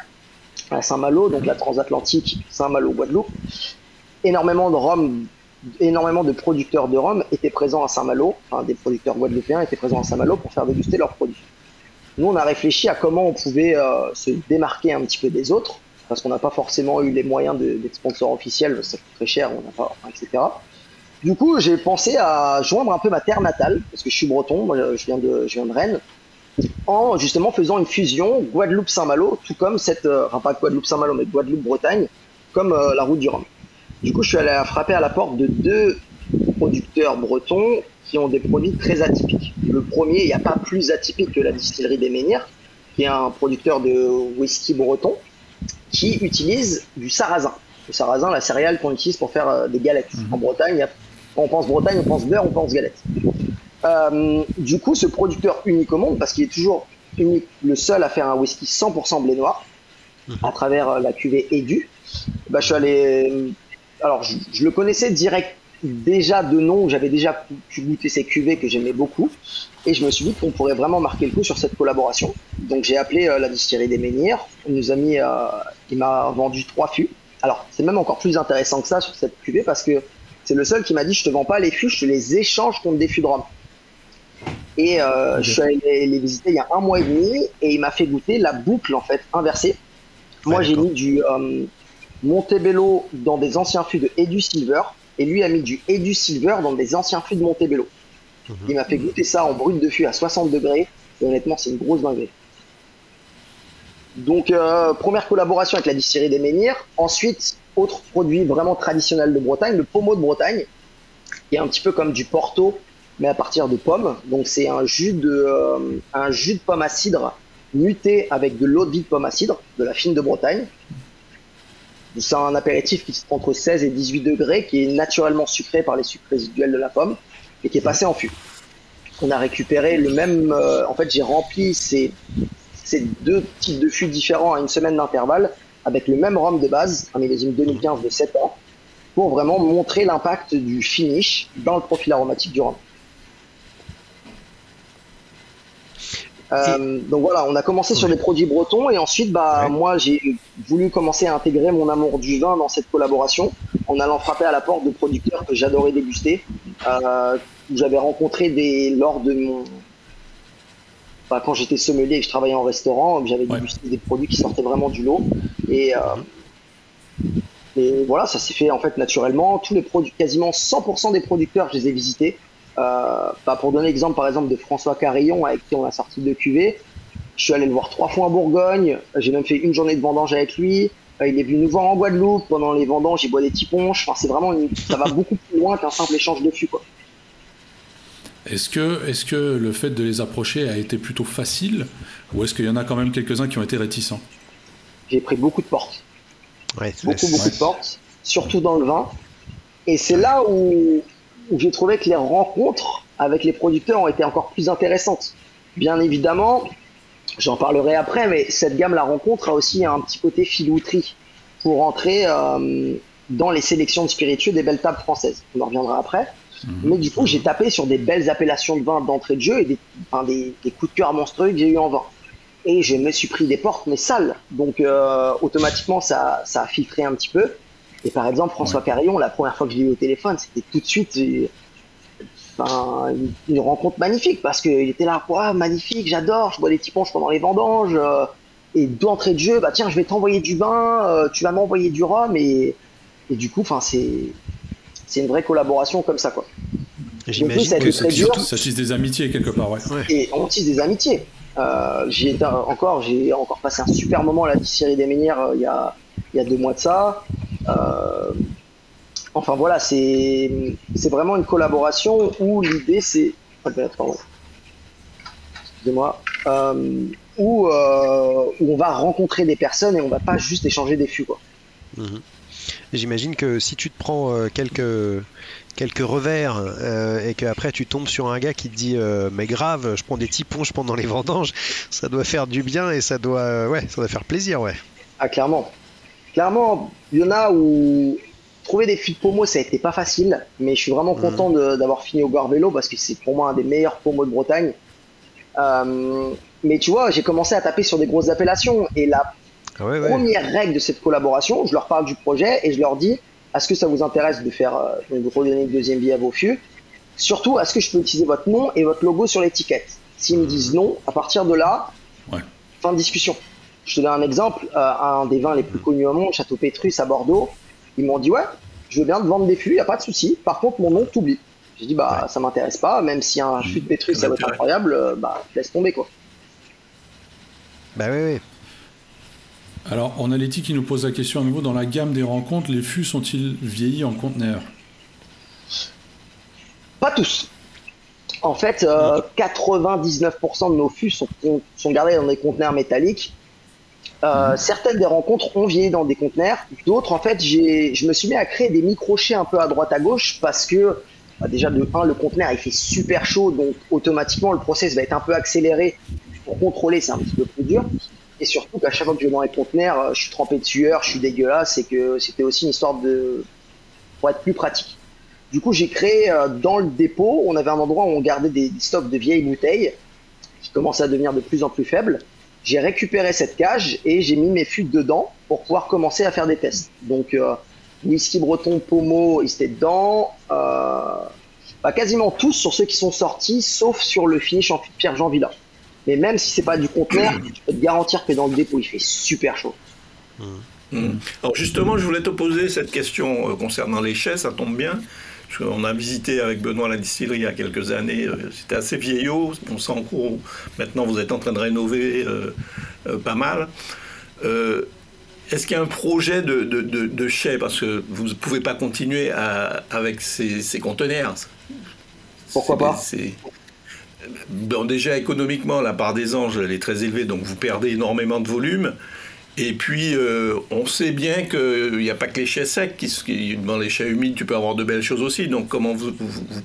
à Saint-Malo, donc la transatlantique Saint-Malo-Guadeloupe. Énormément de rhum, énormément de producteurs de rhum étaient présents à Saint-Malo, enfin des producteurs guadeloupéens étaient présents à Saint-Malo pour faire déguster leurs produits. Nous, on a réfléchi à comment on pouvait euh, se démarquer un petit peu des autres, parce qu'on n'a pas forcément eu les moyens d'être sponsor officiel, ça coûte très cher, on n'a pas, etc. Du coup, j'ai pensé à joindre un peu ma terre natale, parce que je suis breton, moi je viens de, je viens de Rennes, en justement faisant une fusion Guadeloupe-Saint-Malo, tout comme cette, euh, enfin pas Guadeloupe-Saint-Malo, mais Guadeloupe-Bretagne, comme euh, la route du Rhum. Du coup, je suis allé frapper à la porte de deux producteurs bretons qui ont des produits très atypiques. Le premier, il n'y a pas plus atypique que la distillerie des Menhirs, qui est un producteur de whisky breton, qui utilise du sarrasin. Le sarrasin, la céréale qu'on utilise pour faire euh, des galettes. Mhm. En Bretagne, quand on pense Bretagne, on pense beurre, on pense galette. Euh, du coup, ce producteur unique au monde, parce qu'il est toujours unique, le seul à faire un whisky 100% blé noir, à travers euh, la cuvée Edu, bah, je suis allé. Alors, je, je le connaissais direct déjà de nom, j'avais déjà pu goûter ces cuvées que j'aimais beaucoup, et je me suis dit qu'on pourrait vraiment marquer le coup sur cette collaboration. Donc j'ai appelé euh, la distillerie des Menhirs, on nous a mis, euh, il m'a vendu trois fûts. Alors c'est même encore plus intéressant que ça sur cette cuvée parce que c'est le seul qui m'a dit je te vends pas les fûts, je te les échange contre des fûts de rhum. Et euh, je suis allé les, les visiter il y a un mois et demi et il m'a fait goûter la boucle en fait inversée. Moi Ouais, j'ai mis du euh, Montebello dans des anciens fûts de Edu Silver et lui a mis du Edu Silver dans des anciens fûts de Montebello. Mhm. Il m'a fait goûter ça en brut de fût à 60 degrés et honnêtement c'est une grosse dinguerie. Donc euh, première collaboration avec la distillerie des Menhirs. Ensuite, autre produit vraiment traditionnel de Bretagne, le pommeau de Bretagne, qui est un petit peu comme du Porto, mais à partir de pommes. Donc c'est un jus de euh, un jus de pomme à cidre muté avec de l'eau de vie de pomme à cidre, de la fine de Bretagne. C'est un apéritif qui se prend entre 16 et 18 degrés, qui est naturellement sucré par les sucres résiduels de la pomme et qui est passé en fût. On a récupéré le même. euh, en fait, j'ai rempli ces, ces deux types de fûts différents à une semaine d'intervalle avec le même rhum de base, un millésime 2015 de 7 ans, pour vraiment montrer l'impact du finish dans le profil aromatique du rhum. Euh, donc voilà, on a commencé sur des produits bretons et ensuite, bah, Ouais. moi, j'ai voulu commencer à intégrer mon amour du vin dans cette collaboration en allant frapper à la porte de producteurs que j'adorais déguster, euh, où j'avais rencontré des lors de mon bah, quand j'étais sommelier et que je travaillais en restaurant, j'avais Ouais. dégusté des produits qui sortaient vraiment du lot et euh, et voilà, ça s'est fait en fait naturellement. Tous les produits, quasiment 100% des producteurs, je les ai visités. Euh, bah, pour donner l'exemple par exemple de François Carillon avec qui on a sorti deux cuvées, je suis allé le voir trois fois en Bourgogne. J'ai même fait une journée de vendange avec lui. Euh, il est venu nous voir en Guadeloupe pendant les vendanges. Il boit des petits ponches. Enfin, c'est vraiment une- ça va beaucoup plus loin qu'un simple échange de fûts, quoi. Est-ce que, est que le fait de les approcher a été plutôt facile ou est-ce qu'il y en a quand même quelques-uns qui ont été réticents? J'ai pris beaucoup de portes. Ouais, beaucoup, beaucoup Ouais. de portes, surtout dans le vin. Et c'est là où, où j'ai trouvé que les rencontres avec les producteurs ont été encore plus intéressantes. Bien évidemment, j'en parlerai après, mais cette gamme La Rencontre a aussi un petit côté filouterie pour entrer euh, dans les sélections de spiritueux des belles tables françaises. On en reviendra après. Mais du coup, j'ai tapé sur des belles appellations de vin d'entrée de jeu et des, enfin, des, des coups de cœur monstrueux que j'ai eu en vin. Et je me suis pris des portes, mais sales. Donc, euh, automatiquement, ça, ça a filtré un petit peu. Et par exemple, François Carillon, la première fois que je l'ai eu au téléphone, c'était tout de suite enfin, une, une rencontre magnifique parce qu'il était là, Ouah, magnifique, j'adore, je bois des petits ponches pendant les vendanges. euh, et d'entrée de jeu, bah tiens, je vais t'envoyer du vin, euh, tu vas m'envoyer du rhum. Et, et du coup, enfin, c'est c'est une vraie collaboration comme ça, quoi. J'imagine ça a que été ça, très tisse, dur. ça tisse des amitiés quelque part, ouais. et on tisse des amitiés. Euh, j'ai encore, j'ai encore passé un super moment à la distillerie des Ménières euh, il y a il y a deux mois de ça. Euh, enfin voilà, c'est c'est vraiment une collaboration où l'idée c'est ah, ben, pardon. excusez-moi euh, où euh, où on va rencontrer des personnes et on va pas juste échanger des fûts quoi. Mhm. J'imagine que si tu te prends euh, quelques quelques revers euh, et qu'après tu tombes sur un gars qui te dit euh, mais grave, je prends des petits ponches pendant les vendanges, ça doit faire du bien et ça doit ouais, ça doit faire plaisir ouais. Ah, clairement. Clairement, il y en a où trouver des fûts de pommeau, ça a été pas facile, mais je suis vraiment content de- d'avoir fini au Gorvélo parce que c'est pour moi un des meilleurs pommeaux de Bretagne. Euh, mais tu vois, j'ai commencé à taper sur des grosses appellations et la Ah ouais, ouais. première règle de cette collaboration, je leur parle du projet et je leur dis est-ce que ça vous intéresse de faire euh, de vous redonner une deuxième vie à vos fûts Surtout, est-ce que je peux utiliser votre nom et votre logo sur l'étiquette? S'ils me disent non, à partir de là, Ouais. fin de discussion. Je te donne un exemple, euh, un des vins les plus connus au monde, Château Pétrus à Bordeaux. Ils m'ont dit ouais, je veux bien te vendre des fûts, y a pas de souci. Par contre, mon nom t'oublie. J'ai dit bah ça m'intéresse pas, même si un fût de Pétrus ça va être incroyable, euh, bah laisse tomber quoi. Bah ouais, ouais. Alors, on a Letty qui nous pose la question à nouveau. Dans la gamme des rencontres, les fûts sont-ils vieillis en conteneur Pas tous. En fait, 99% de nos fûts sont, sont gardés dans des conteneurs métalliques. Euh, certaines des rencontres ont vieilli dans des conteneurs, d'autres en fait je me suis mis à créer des microchets un peu à droite à gauche parce que bah, déjà de 1 le conteneur il fait super chaud donc automatiquement le process va être un peu accéléré pour contrôler c'est un petit peu plus dur et surtout qu'à chaque fois que je vais dans les conteneurs euh, je suis trempé de sueur, je suis dégueulasse et que c'était aussi une histoire de pour être plus pratique. Du coup j'ai créé euh, dans le dépôt on avait un endroit où on gardait des, stocks de vieilles bouteilles qui commençaient à devenir de plus en plus faibles j'ai récupéré cette cage et j'ai mis mes fûts dedans pour pouvoir commencer à faire des tests. Donc, euh, whisky breton, pomo, ils étaient dedans. Euh, bah, quasiment tous sur ceux qui sont sortis, sauf sur le finish en fût de Pierre Jean Villa. Mais même si c'est pas du conteneur, je peux te garantir que dans le dépôt, il fait super chaud. Mmh. Alors justement, je voulais te poser cette question euh, concernant les chais, ça tombe bien. On a visité avec Benoît la distillerie il y a quelques années. Euh, c'était assez vieillot. On sent qu'en maintenant vous êtes en train de rénover euh, euh, pas mal. Est-ce qu'il y a un projet de, de, chai Parce que vous ne pouvez pas continuer avec ces, conteneurs. Pourquoi pas? Déjà économiquement, la part des anges elle est très élevée, donc vous perdez énormément de volume. Et puis, euh, on sait bien qu'il n'y a pas que les chais secs. Dans les chais humides, tu peux avoir de belles choses aussi. Donc, comment vous,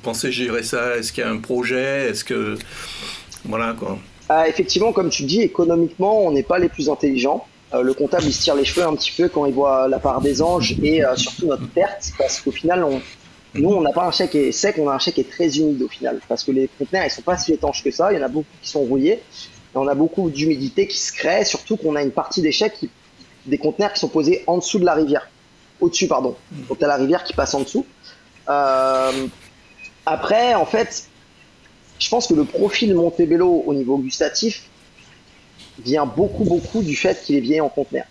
pensez gérer ça? Est-ce qu'il y a un projet? Est-ce que. Voilà, quoi. Ah, effectivement, comme tu dis, économiquement, on n'est pas les plus intelligents. Euh, le comptable, il se tire les cheveux un petit peu quand il voit la part des anges et euh, surtout notre perte. Parce qu'au final, on, nous, on n'a pas un chèque qui est sec, on a un chèque qui est très humide au final. Parce que les conteneurs, ils sont pas si étanches que ça. Il y en a beaucoup qui sont rouillés on a beaucoup d'humidité qui se crée, surtout qu'on a une partie des chèques, des conteneurs qui sont posés en dessous de la rivière. Au-dessus, pardon. Donc, tu as la rivière qui passe en dessous. Euh, après, en fait, je pense que le profil Montebello au niveau gustatif vient beaucoup, beaucoup du fait qu'il est vieilli en conteneur.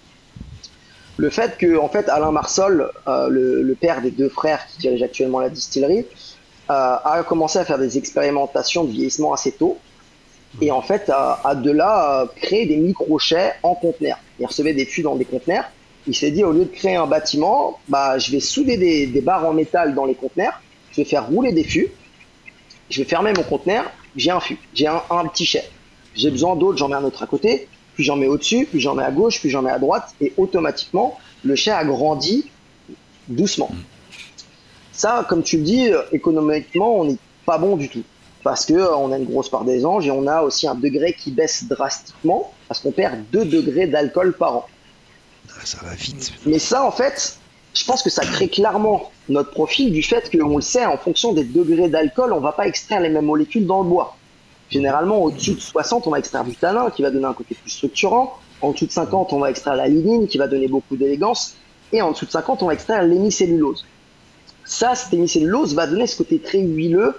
Le fait que, en fait, Alain Marsol, euh, le, père des deux frères qui dirige actuellement la distillerie, euh, a commencé à faire des expérimentations de vieillissement assez tôt et en fait a, de là créé des microchets en conteneurs. Il recevait des fûts dans des conteneurs. Il s'est dit au lieu de créer un bâtiment, bah je vais souder des, barres en métal dans les conteneurs. Je vais faire rouler des fûts. Je vais fermer mon conteneur. J'ai un fût. J'ai un, petit chai. J'ai besoin d'autres. J'en mets un autre à côté. Puis j'en mets au-dessus. Puis j'en mets à gauche. Puis j'en mets à droite. Et automatiquement, le chai a grandi doucement. Ça, comme tu le dis, économiquement, on n'est pas bon du tout parce que euh, on a une grosse part des anges et on a aussi un degré qui baisse drastiquement parce qu'on perd 2 degrés d'alcool par an. Ah, ça va vite. Mais ça, en fait, je pense que ça crée clairement notre profil du fait qu'on le sait, en fonction des degrés d'alcool, on va pas extraire les mêmes molécules dans le bois. Généralement, au-dessus de 60, on va extraire du tanin qui va donner un côté plus structurant. En dessous de 50, on va extraire la lignine qui va donner beaucoup d'élégance. Et en dessous de 50, on va extraire l'hémicellulose. Ça, cette hémicellulose va donner ce côté très huileux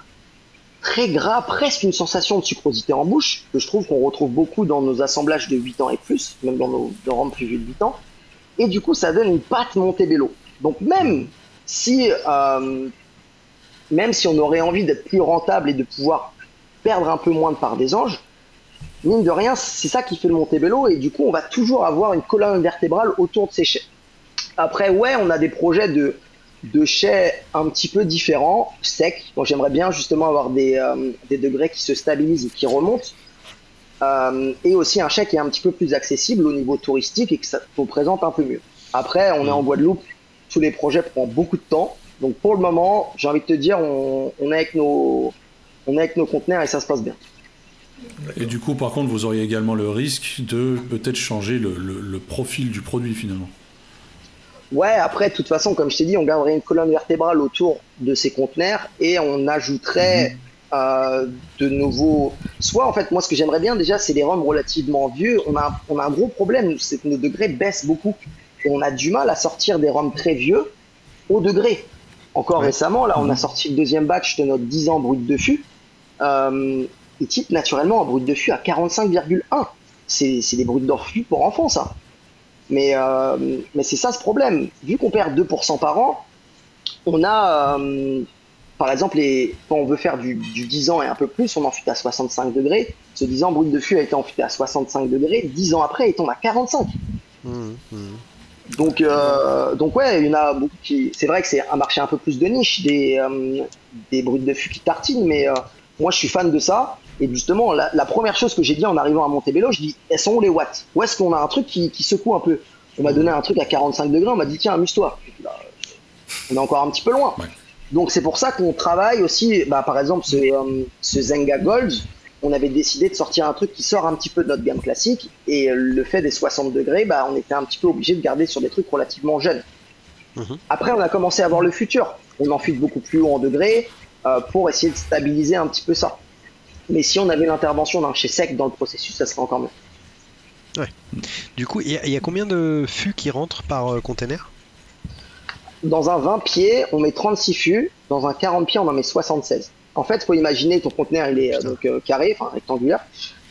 très gras, presque une sensation de sucrosité en bouche, que je trouve qu'on retrouve beaucoup dans nos assemblages de 8 ans et plus, même dans nos rhum plus vieux de 8 ans. Et du coup, ça donne une pâte Montebello. Donc même si, euh, même si on aurait envie d'être plus rentable et de pouvoir perdre un peu moins de part des anges, mine de rien, c'est ça qui fait le Montebello, et du coup, on va toujours avoir une colonne vertébrale autour de ces chais. Après, ouais, on a des projets de de chais un petit peu différents, secs. Bon, j'aimerais bien justement avoir des, euh, des, degrés qui se stabilisent et qui remontent. Euh, et aussi un chai qui est un petit peu plus accessible au niveau touristique et que ça nous présente un peu mieux. Après, on est en Guadeloupe, tous les projets prennent beaucoup de temps. Donc pour le moment, j'ai envie de te dire, on, est avec nos, on est avec nos conteneurs et ça se passe bien. Et du coup, par contre, vous auriez également le risque de peut-être changer le profil du produit finalement. Ouais, après, de toute façon, comme je t'ai dit, on garderait une colonne vertébrale autour de ces conteneurs et on ajouterait mhm. euh, de nouveaux. Soit, en fait, moi, ce que j'aimerais bien déjà, c'est des rhums relativement vieux. On a, on a un gros problème, c'est que nos degrés baissent beaucoup. Et on a du mal à sortir des rhums très vieux au degré. Encore récemment, là, on a mhm. sorti le deuxième batch de notre 10 ans brut de fût. Euh, il type naturellement un brut de fût à 45,1. C'est des bruts d'orfus pour enfants, ça. Mais, euh, mais c'est ça ce problème. Vu qu'on perd 2% par an, on a, euh, par exemple, les, quand on veut faire du, du, 10 ans et un peu plus, on enfute à 65 degrés. Ce 10 ans brut de fût a été enfuté à 65 degrés. 10 ans après, il tombe à 45. Mmh, mmh. Donc, euh, donc ouais, il y en a beaucoup qui. C'est vrai que c'est un marché un peu plus de niche, des, euh, des bruts de fût qui tartinent, mais euh, moi je suis fan de ça. Et justement, la, première chose que j'ai dit en arrivant à Montebello, je dis, elles sont où les watts? Où est-ce qu'on a un truc qui, secoue un peu? On m'a donné un truc à 45 degrés, on m'a dit, tiens, amuse-toi. On est encore un petit peu loin. Donc c'est pour ça qu'on travaille aussi, bah, par exemple, ce, euh, ce Zenga Gold, on avait décidé de sortir un truc qui sort un petit peu de notre gamme classique. Et le fait des 60 degrés, bah, on était un petit peu obligé de garder sur des trucs relativement jeunes. Mhm. Après, on a commencé à voir le futur. On enfile beaucoup plus haut en degrés euh, pour essayer de stabiliser un petit peu ça. Mais si on avait l'intervention d'un chez sec dans le processus, ça serait encore mieux. Ouais. Du coup, il y, a combien de fûts qui rentrent par euh, container? Dans un 20 pieds, on met 36 fûts. Dans un 40 pieds, on en met 76. En fait, il faut imaginer ton conteneur, il est euh, donc carré, enfin rectangulaire.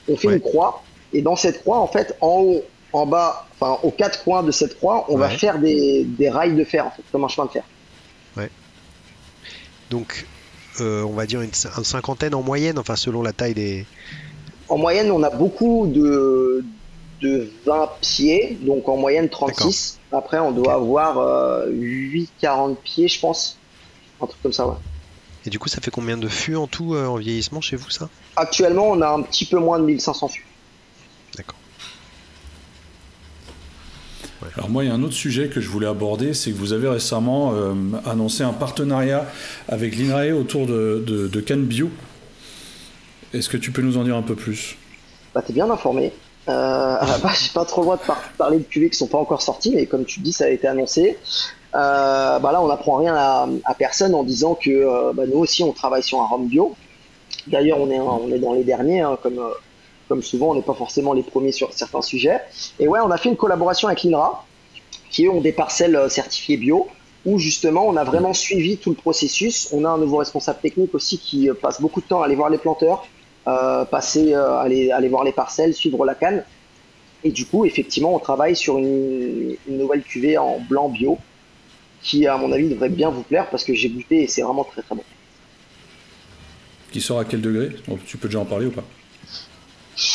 On fait une croix. Et dans cette croix, en fait, en haut, en bas, enfin aux quatre coins de cette croix, on va faire des, rails de fer, en fait, comme un chemin de fer. Ouais. Donc, euh, on va dire une, cinquantaine en moyenne, enfin selon la taille des. En moyenne, on a beaucoup de, de 20 pieds, donc en moyenne 36. Après, on doit avoir euh, 8-40 pieds, je pense. Un truc comme ça, ouais. Et du coup, ça fait combien de fûts en tout euh, en vieillissement chez vous, ça? Actuellement, on a un petit peu moins de 1500 fûts. Alors moi, il y a un autre sujet que je voulais aborder, c'est que vous avez récemment euh, annoncé un partenariat avec l'INRAE autour de, de, Cannes Bio. Est-ce que tu peux nous en dire un peu plus? Bah, T'es bien informé. Euh, j'ai pas trop le droit de parler de cuvées qui sont pas encore sortis, mais comme tu dis, ça a été annoncé. Euh, bah là, on n'apprend rien à, personne en disant que euh, bah, nous aussi, on travaille sur un rhum bio. D'ailleurs, on est, on est dans les derniers, hein, comme comme souvent, on n'est pas forcément les premiers sur certains sujets. Et ouais, on a fait une collaboration avec l'INRA, qui ont des parcelles euh, certifiées bio, où justement, on a vraiment suivi tout le processus. On a un nouveau responsable technique aussi qui euh, passe beaucoup de temps à aller voir les planteurs, euh, passer, aller, aller voir les parcelles, suivre la canne. Et du coup, effectivement, on travaille sur une, nouvelle cuvée en blanc bio, qui, à mon avis, devrait bien vous plaire parce que j'ai goûté et c'est vraiment très très bon. Qui sort à quel degré? Tu peux déjà en parler ou pas?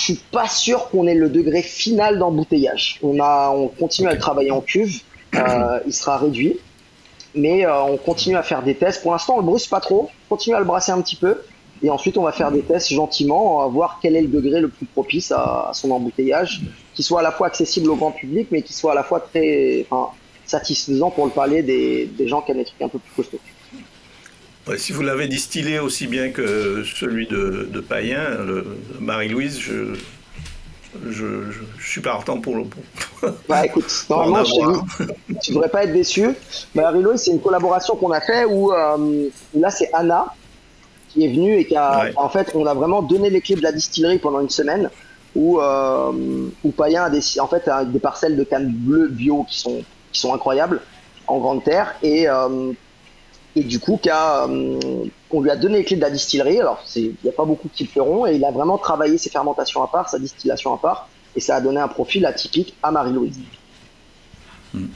Suis pas sûr qu'on ait le degré final d'embouteillage. On a, on continue à le travailler en cuve. Euh, il sera réduit, mais euh, on continue à faire des tests. Pour l'instant, on le brusse pas trop. On continue à le brasser un petit peu, et ensuite on va faire des tests gentiment, à voir quel est le degré le plus propice à, son embouteillage, qui soit à la fois accessible au grand public, mais qui soit à la fois très, satisfaisant pour le palais des, des gens qui aiment des trucs un peu plus costauds si vous l'avez distillé aussi bien que celui de, de Païen, Marie-Louise, je, je, je, suis partant pour le. bah écoute, normalement, je tu devrais pas être déçu. Marie-Louise, c'est une collaboration qu'on a fait où, euh, là, c'est Anna qui est venue et qui a. En fait, on a vraiment donné les clés de la distillerie pendant une semaine où, euh, où Païen a des, en fait, a des parcelles de cannes bleues bio qui sont, qui sont incroyables en grande terre et. Euh, et du coup euh, on lui a donné les clés de la distillerie. Alors il n'y a pas beaucoup qui le feront et il a vraiment travaillé ses fermentations à part, sa distillation à part et ça a donné un profil atypique à Marie-Louise. Hmm.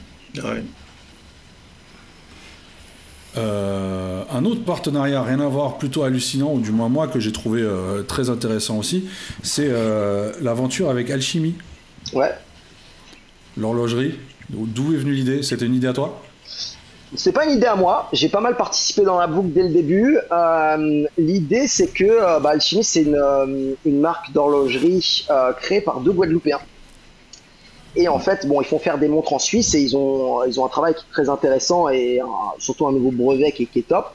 Euh, un autre partenariat, rien à voir, plutôt hallucinant, ou du moins moi que j'ai trouvé euh, très intéressant aussi, c'est l'aventure avec Alchimie. Ouais. L'horlogerie. D'où est venue l'idée? C'était une idée à toi? C'est pas une idée à moi. J'ai pas mal participé dans la boucle dès le début. Euh, l'idée, c'est que euh, bah, Alchemy, c'est une, euh, une, marque d'horlogerie créée par deux Guadeloupéens. Et en fait, bon, ils font faire des montres en Suisse et ils ont, ils ont un travail qui est très intéressant et surtout un nouveau brevet qui, est top.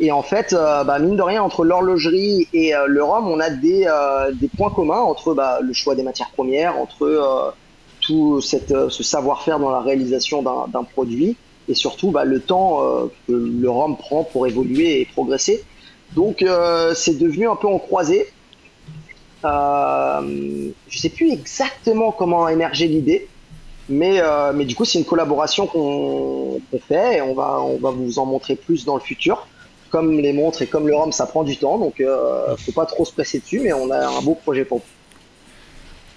Et en fait, bah, mine de rien, entre l'horlogerie et le rhum, on a des, points communs entre bah, le choix des matières premières, entre tout ce savoir-faire dans la réalisation d'un produit et surtout bah, le temps euh, que le rhum prend pour évoluer et progresser. Donc euh, c'est devenu un peu en croisée. Euh, je sais plus exactement comment a émergé l'idée, mais, euh, mais du coup c'est une collaboration qu'on fait et on va, on va vous en montrer plus dans le futur. Comme les montres et comme le rhum, ça prend du temps, donc faut pas trop se presser dessus, mais on a un beau projet pour vous.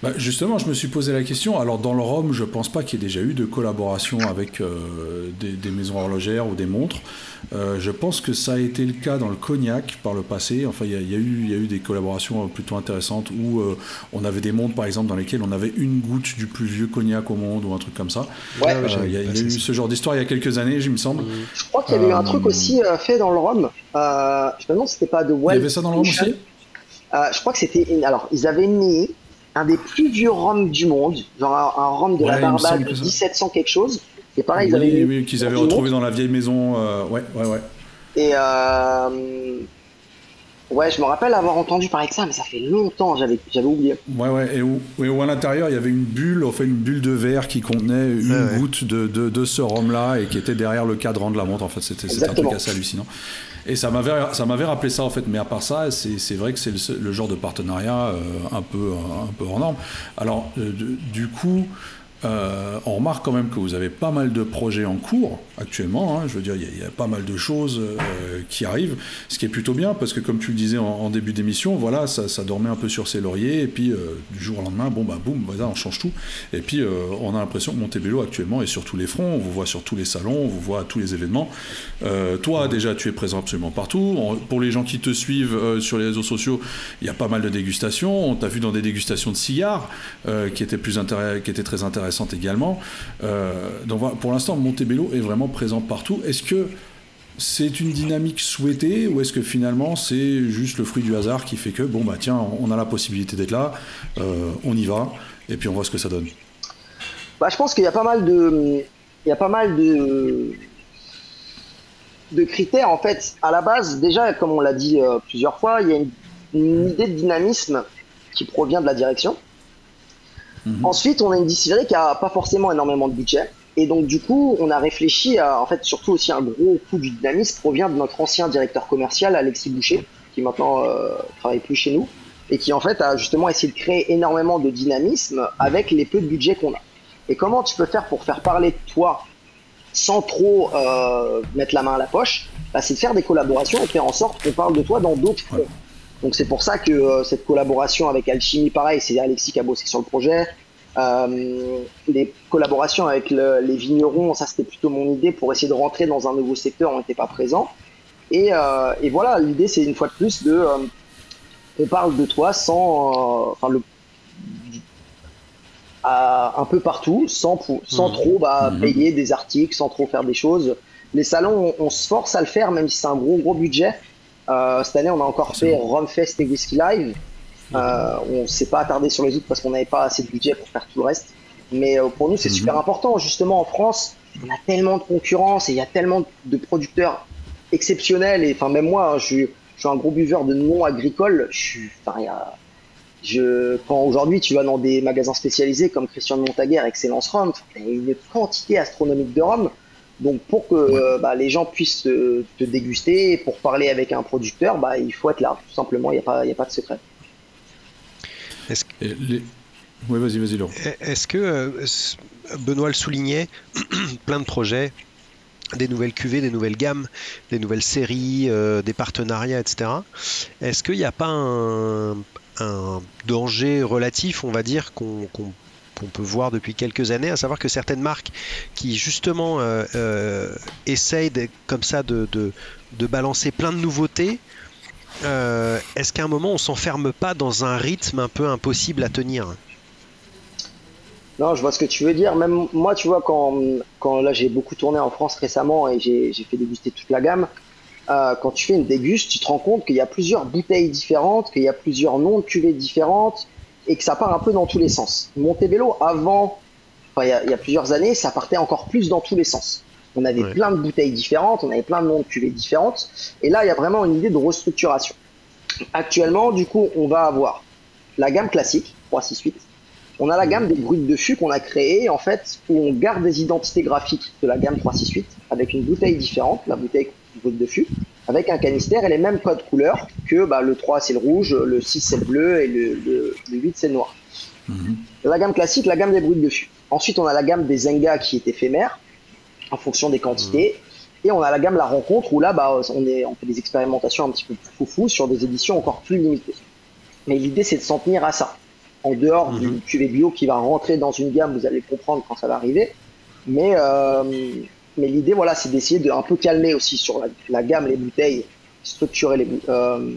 Bah, justement, je me suis posé la question. Alors, dans le rhum, je pense pas qu'il y ait déjà eu de collaboration avec euh, des, maisons horlogères ou des montres. Euh, je pense que ça a été le cas dans le cognac par le passé. Enfin, il y, a eu, y a eu des collaborations plutôt intéressantes où euh, on avait des montres, par exemple, dans lesquelles on avait une goutte du plus vieux cognac au monde ou un truc comme ça. Ouais, il y a, eu ce genre d'histoire il y a quelques années, je me semble. Je crois qu'il y avait eu un truc aussi fait dans le rhum. je me demande si c'était pas de Il y avait ça dans le rhum aussi? Je crois que c'était. Alors, ils avaient mis un des plus vieux rhums du monde, genre un, rhum de la Barbade de 1700 quelque chose. Et pareil, ils avaient oui, qu'ils avaient retrouvé dans la vieille maison. Euh, ouais, ouais, ouais. Et euh, ouais, je me rappelle avoir entendu parler de ça, mais ça fait longtemps, j'avais, j'avais oublié. Ouais, ouais. Et où, à l'intérieur, il y avait une bulle, en fait, une bulle de verre qui contenait une goutte de, de, de ce rhum-là et qui était derrière le cadran de la montre. En fait, c'était, c'était un truc assez hallucinant. Et ça m'avait, ça m'avait rappelé ça en fait. Mais à part ça, c'est, vrai que c'est le, genre de partenariat euh, un peu, un peu hors norme. Alors, euh, du coup, euh, on remarque quand même que vous avez pas mal de projets en cours actuellement. Hein. je veux dire, il y, a pas mal de choses euh, qui arrivent, ce qui est plutôt bien parce que, comme tu le disais en, début d'émission, voilà, ça, dormait un peu sur ses lauriers et puis euh, du jour au lendemain, bon bah boum, voilà, on change tout. Et puis on a l'impression que Montebello actuellement est sur tous les fronts. On vous voit sur tous les salons, on vous voit à tous les événements. toi, déjà, tu es présent absolument partout. pour les gens qui te suivent sur les réseaux sociaux, il y a pas mal de dégustations. On t'a vu dans des dégustations de cigares qui étaient plus qui étaient très intéressantes également. Euh, pour l'instant, Montebello est vraiment présent partout. Est-ce que c'est une dynamique souhaitée ou est-ce que finalement c'est juste le fruit du hasard qui fait que bon bah tiens on a la possibilité d'être là, euh, on y va et puis on voit ce que ça donne? Bah, je pense qu'il y a pas mal de il y a pas mal de critères en fait à la base déjà comme on l'a dit euh, plusieurs fois il y a une, idée de dynamisme qui provient de la direction Mhm. Ensuite, on a une distillerie qui a pas forcément énormément de budget. Et donc, du coup, on a réfléchi à, en fait, surtout aussi un gros coup du dynamisme provient de notre ancien directeur commercial, Alexis Boucher, qui maintenant euh, travaille plus chez nous, et qui en fait a justement essayé de créer énormément de dynamisme avec les peu de budget qu'on a. Et comment tu peux faire pour faire parler de toi sans trop euh, mettre la main à la poche? Bah, C'est de faire des collaborations et faire en sorte qu'on parle de toi dans d'autres fronts. Donc c'est pour ça que euh, cette collaboration avec Alchimie, pareil, c'est Alexis qui a bossé sur le projet. Euh, les collaborations avec les vignerons, ça c'était plutôt mon idée pour essayer de rentrer dans un nouveau secteur, on n'était pas présent. Et, euh, et voilà, l'idée c'est une fois de plus de, euh, on parle de toi sans, enfin le, un peu partout, sans, sans mmh. trop bah, mmh. payer des articles, sans trop faire des choses. Les salons, on, on se force à le faire, même si c'est un gros gros budget. Euh, cette année, on a encore fait Rumfest et Whisky Live. Euh, on s'est pas attardé sur les autres parce qu'on n'avait pas assez de budget pour faire tout le reste. Mais euh, pour nous, c'est mhm. super important. Justement, en France, on a tellement de concurrence et il y a tellement de producteurs exceptionnels. Et enfin, même moi, hein, je, suis, je, suis, un gros buveur de non agricoles. Je suis, enfin, y a, je, quand aujourd'hui tu vas dans des magasins spécialisés comme Christian de Montaguer, Excellence Rhum, il y a une quantité astronomique de rhum. Donc pour que euh, bah, les gens puissent te, déguster, pour parler avec un producteur, bah, il faut être là, tout simplement, il n'y a, pas, a pas de secret. Est-ce que... Oui, vas-y, vas-y, Est-ce que euh, Benoît le soulignait, plein de projets, des nouvelles cuvées, des nouvelles gammes, des nouvelles séries, euh, des partenariats, etc. Est-ce qu'il n'y a pas un, danger relatif, on va dire, qu'on qu'on peut voir depuis quelques années, à savoir que certaines marques qui justement euh, euh, essayent comme ça de, balancer plein de nouveautés, euh, est-ce qu'à un moment on s'enferme pas dans un rythme un peu impossible à tenir? Non, je vois ce que tu veux dire. Même moi, tu vois, quand, quand là j'ai beaucoup tourné en France récemment et j'ai fait déguster toute la gamme, quand tu fais une déguste, tu te rends compte qu'il y a plusieurs bouteilles différentes, qu'il y a plusieurs noms de cuvées différentes, et que ça part un peu dans tous les sens. Montebello, avant, enfin, il y, a, plusieurs années, ça partait encore plus dans tous les sens. On avait plein de bouteilles différentes, on avait plein de noms de cuvées différentes, et là, il y a vraiment une idée de restructuration. Actuellement, du coup, on va avoir la gamme classique, 368. On a la gamme des brutes de fût qu'on a créée, en fait, où on garde des identités graphiques de la gamme 368 avec une bouteille différente, la bouteille brute de fût avec un canister et les mêmes codes couleurs que bah, le 3 c'est le rouge, le 6 c'est le bleu et le, le, 8 c'est le noir. Mhm. La gamme classique, la gamme des brutes dessus. Ensuite, on a la gamme des Zenga qui est éphémère en fonction des quantités. Mhm. Et on a la gamme La Rencontre où là, bah, on, est, on fait des expérimentations un petit peu plus foufou sur des éditions encore plus limitées. Mais l'idée, c'est de s'en tenir à ça. en dehors Mhm. d'une cuvée bio qui va rentrer dans une gamme, vous allez comprendre quand ça va arriver. Mais, euh, mais l'idée, voilà, c'est d'essayer de un peu calmer aussi sur la, la gamme, les bouteilles, structurer, les, euh,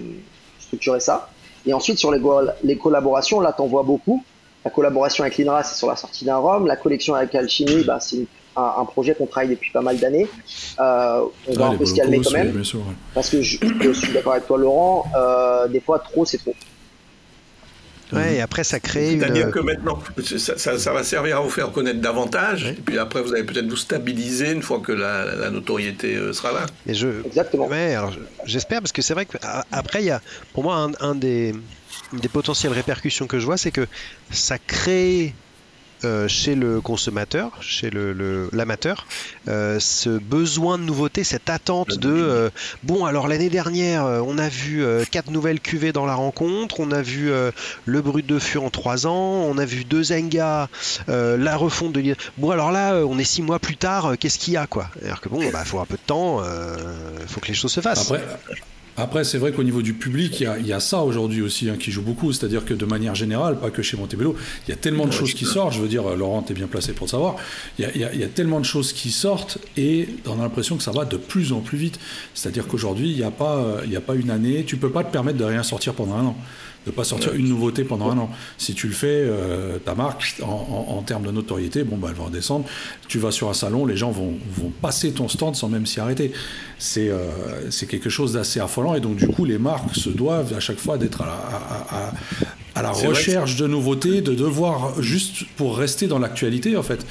structurer ça. Et ensuite, sur les, collaborations, là, t'en vois beaucoup. La collaboration avec l'INRA, c'est sur la sortie d'un rhum. La collection avec Alchimie, bah, c'est un, un projet qu'on travaille depuis pas mal d'années. Euh, on va Ah, un les peu se calmer quand même. sûr, ouais. Parce que je, je suis d'accord avec toi, Laurent. euh, des fois, trop, c'est trop. Ouais, et après, ça crée une. C'est-à-dire que maintenant, ça, ça- ça va servir à vous faire connaître davantage, Ouais. et puis après, vous allez peut-être vous stabiliser une fois que la, la notoriété euh, sera là. Et je, Exactement. Ouais, alors j'espère parce que c'est vrai que a- après il y a pour moi un, un des une des potentielles répercussions que je vois, c'est que ça crée euh, chez le consommateur, chez le- le- l'amateur, euh, ce besoin de nouveauté, cette attente de euh, bon alors l'année dernière on a vu quatre nouvelles cuvées dans la rencontre, on a vu le brut de fût en trois ans, on a vu deux Zenga, la refonte de bon alors là on est six mois plus tard, qu'est-ce qu'il y a quoi? Alors que bon bah faut un peu de temps, euh, faut que les choses se fassent. Après, après c'est vrai qu'au niveau du public, il y a, il y a ça aujourd'hui aussi hein, qui joue beaucoup. C'est-à-dire que de manière générale, pas que chez Montebello, il y a tellement de choses qui sortent. Je veux dire, Laurent, tu es bien placé pour le savoir. Il y, a, il y a- il y a tellement de choses qui sortent et on a l'impression que ça va de plus en plus vite. C'est-à-dire qu'aujourd'hui, il n'y a, pas, euh, il y a pas une année. Tu peux pas te permettre de rien sortir pendant un an. De pas sortir une nouveauté pendant un an. Si tu le fais, euh, ta marque, en, en- en termes de notoriété, bon, bah, elle va redescendre. Tu vas sur un salon, les gens vont, vont passer ton stand sans même s'y arrêter. C'est euh, quelque chose d'assez affolant et donc du coup les marques se doivent à chaque fois d'être à la, à, à- à la recherche de nouveautés, de devoir juste pour rester dans l'actualité en fait.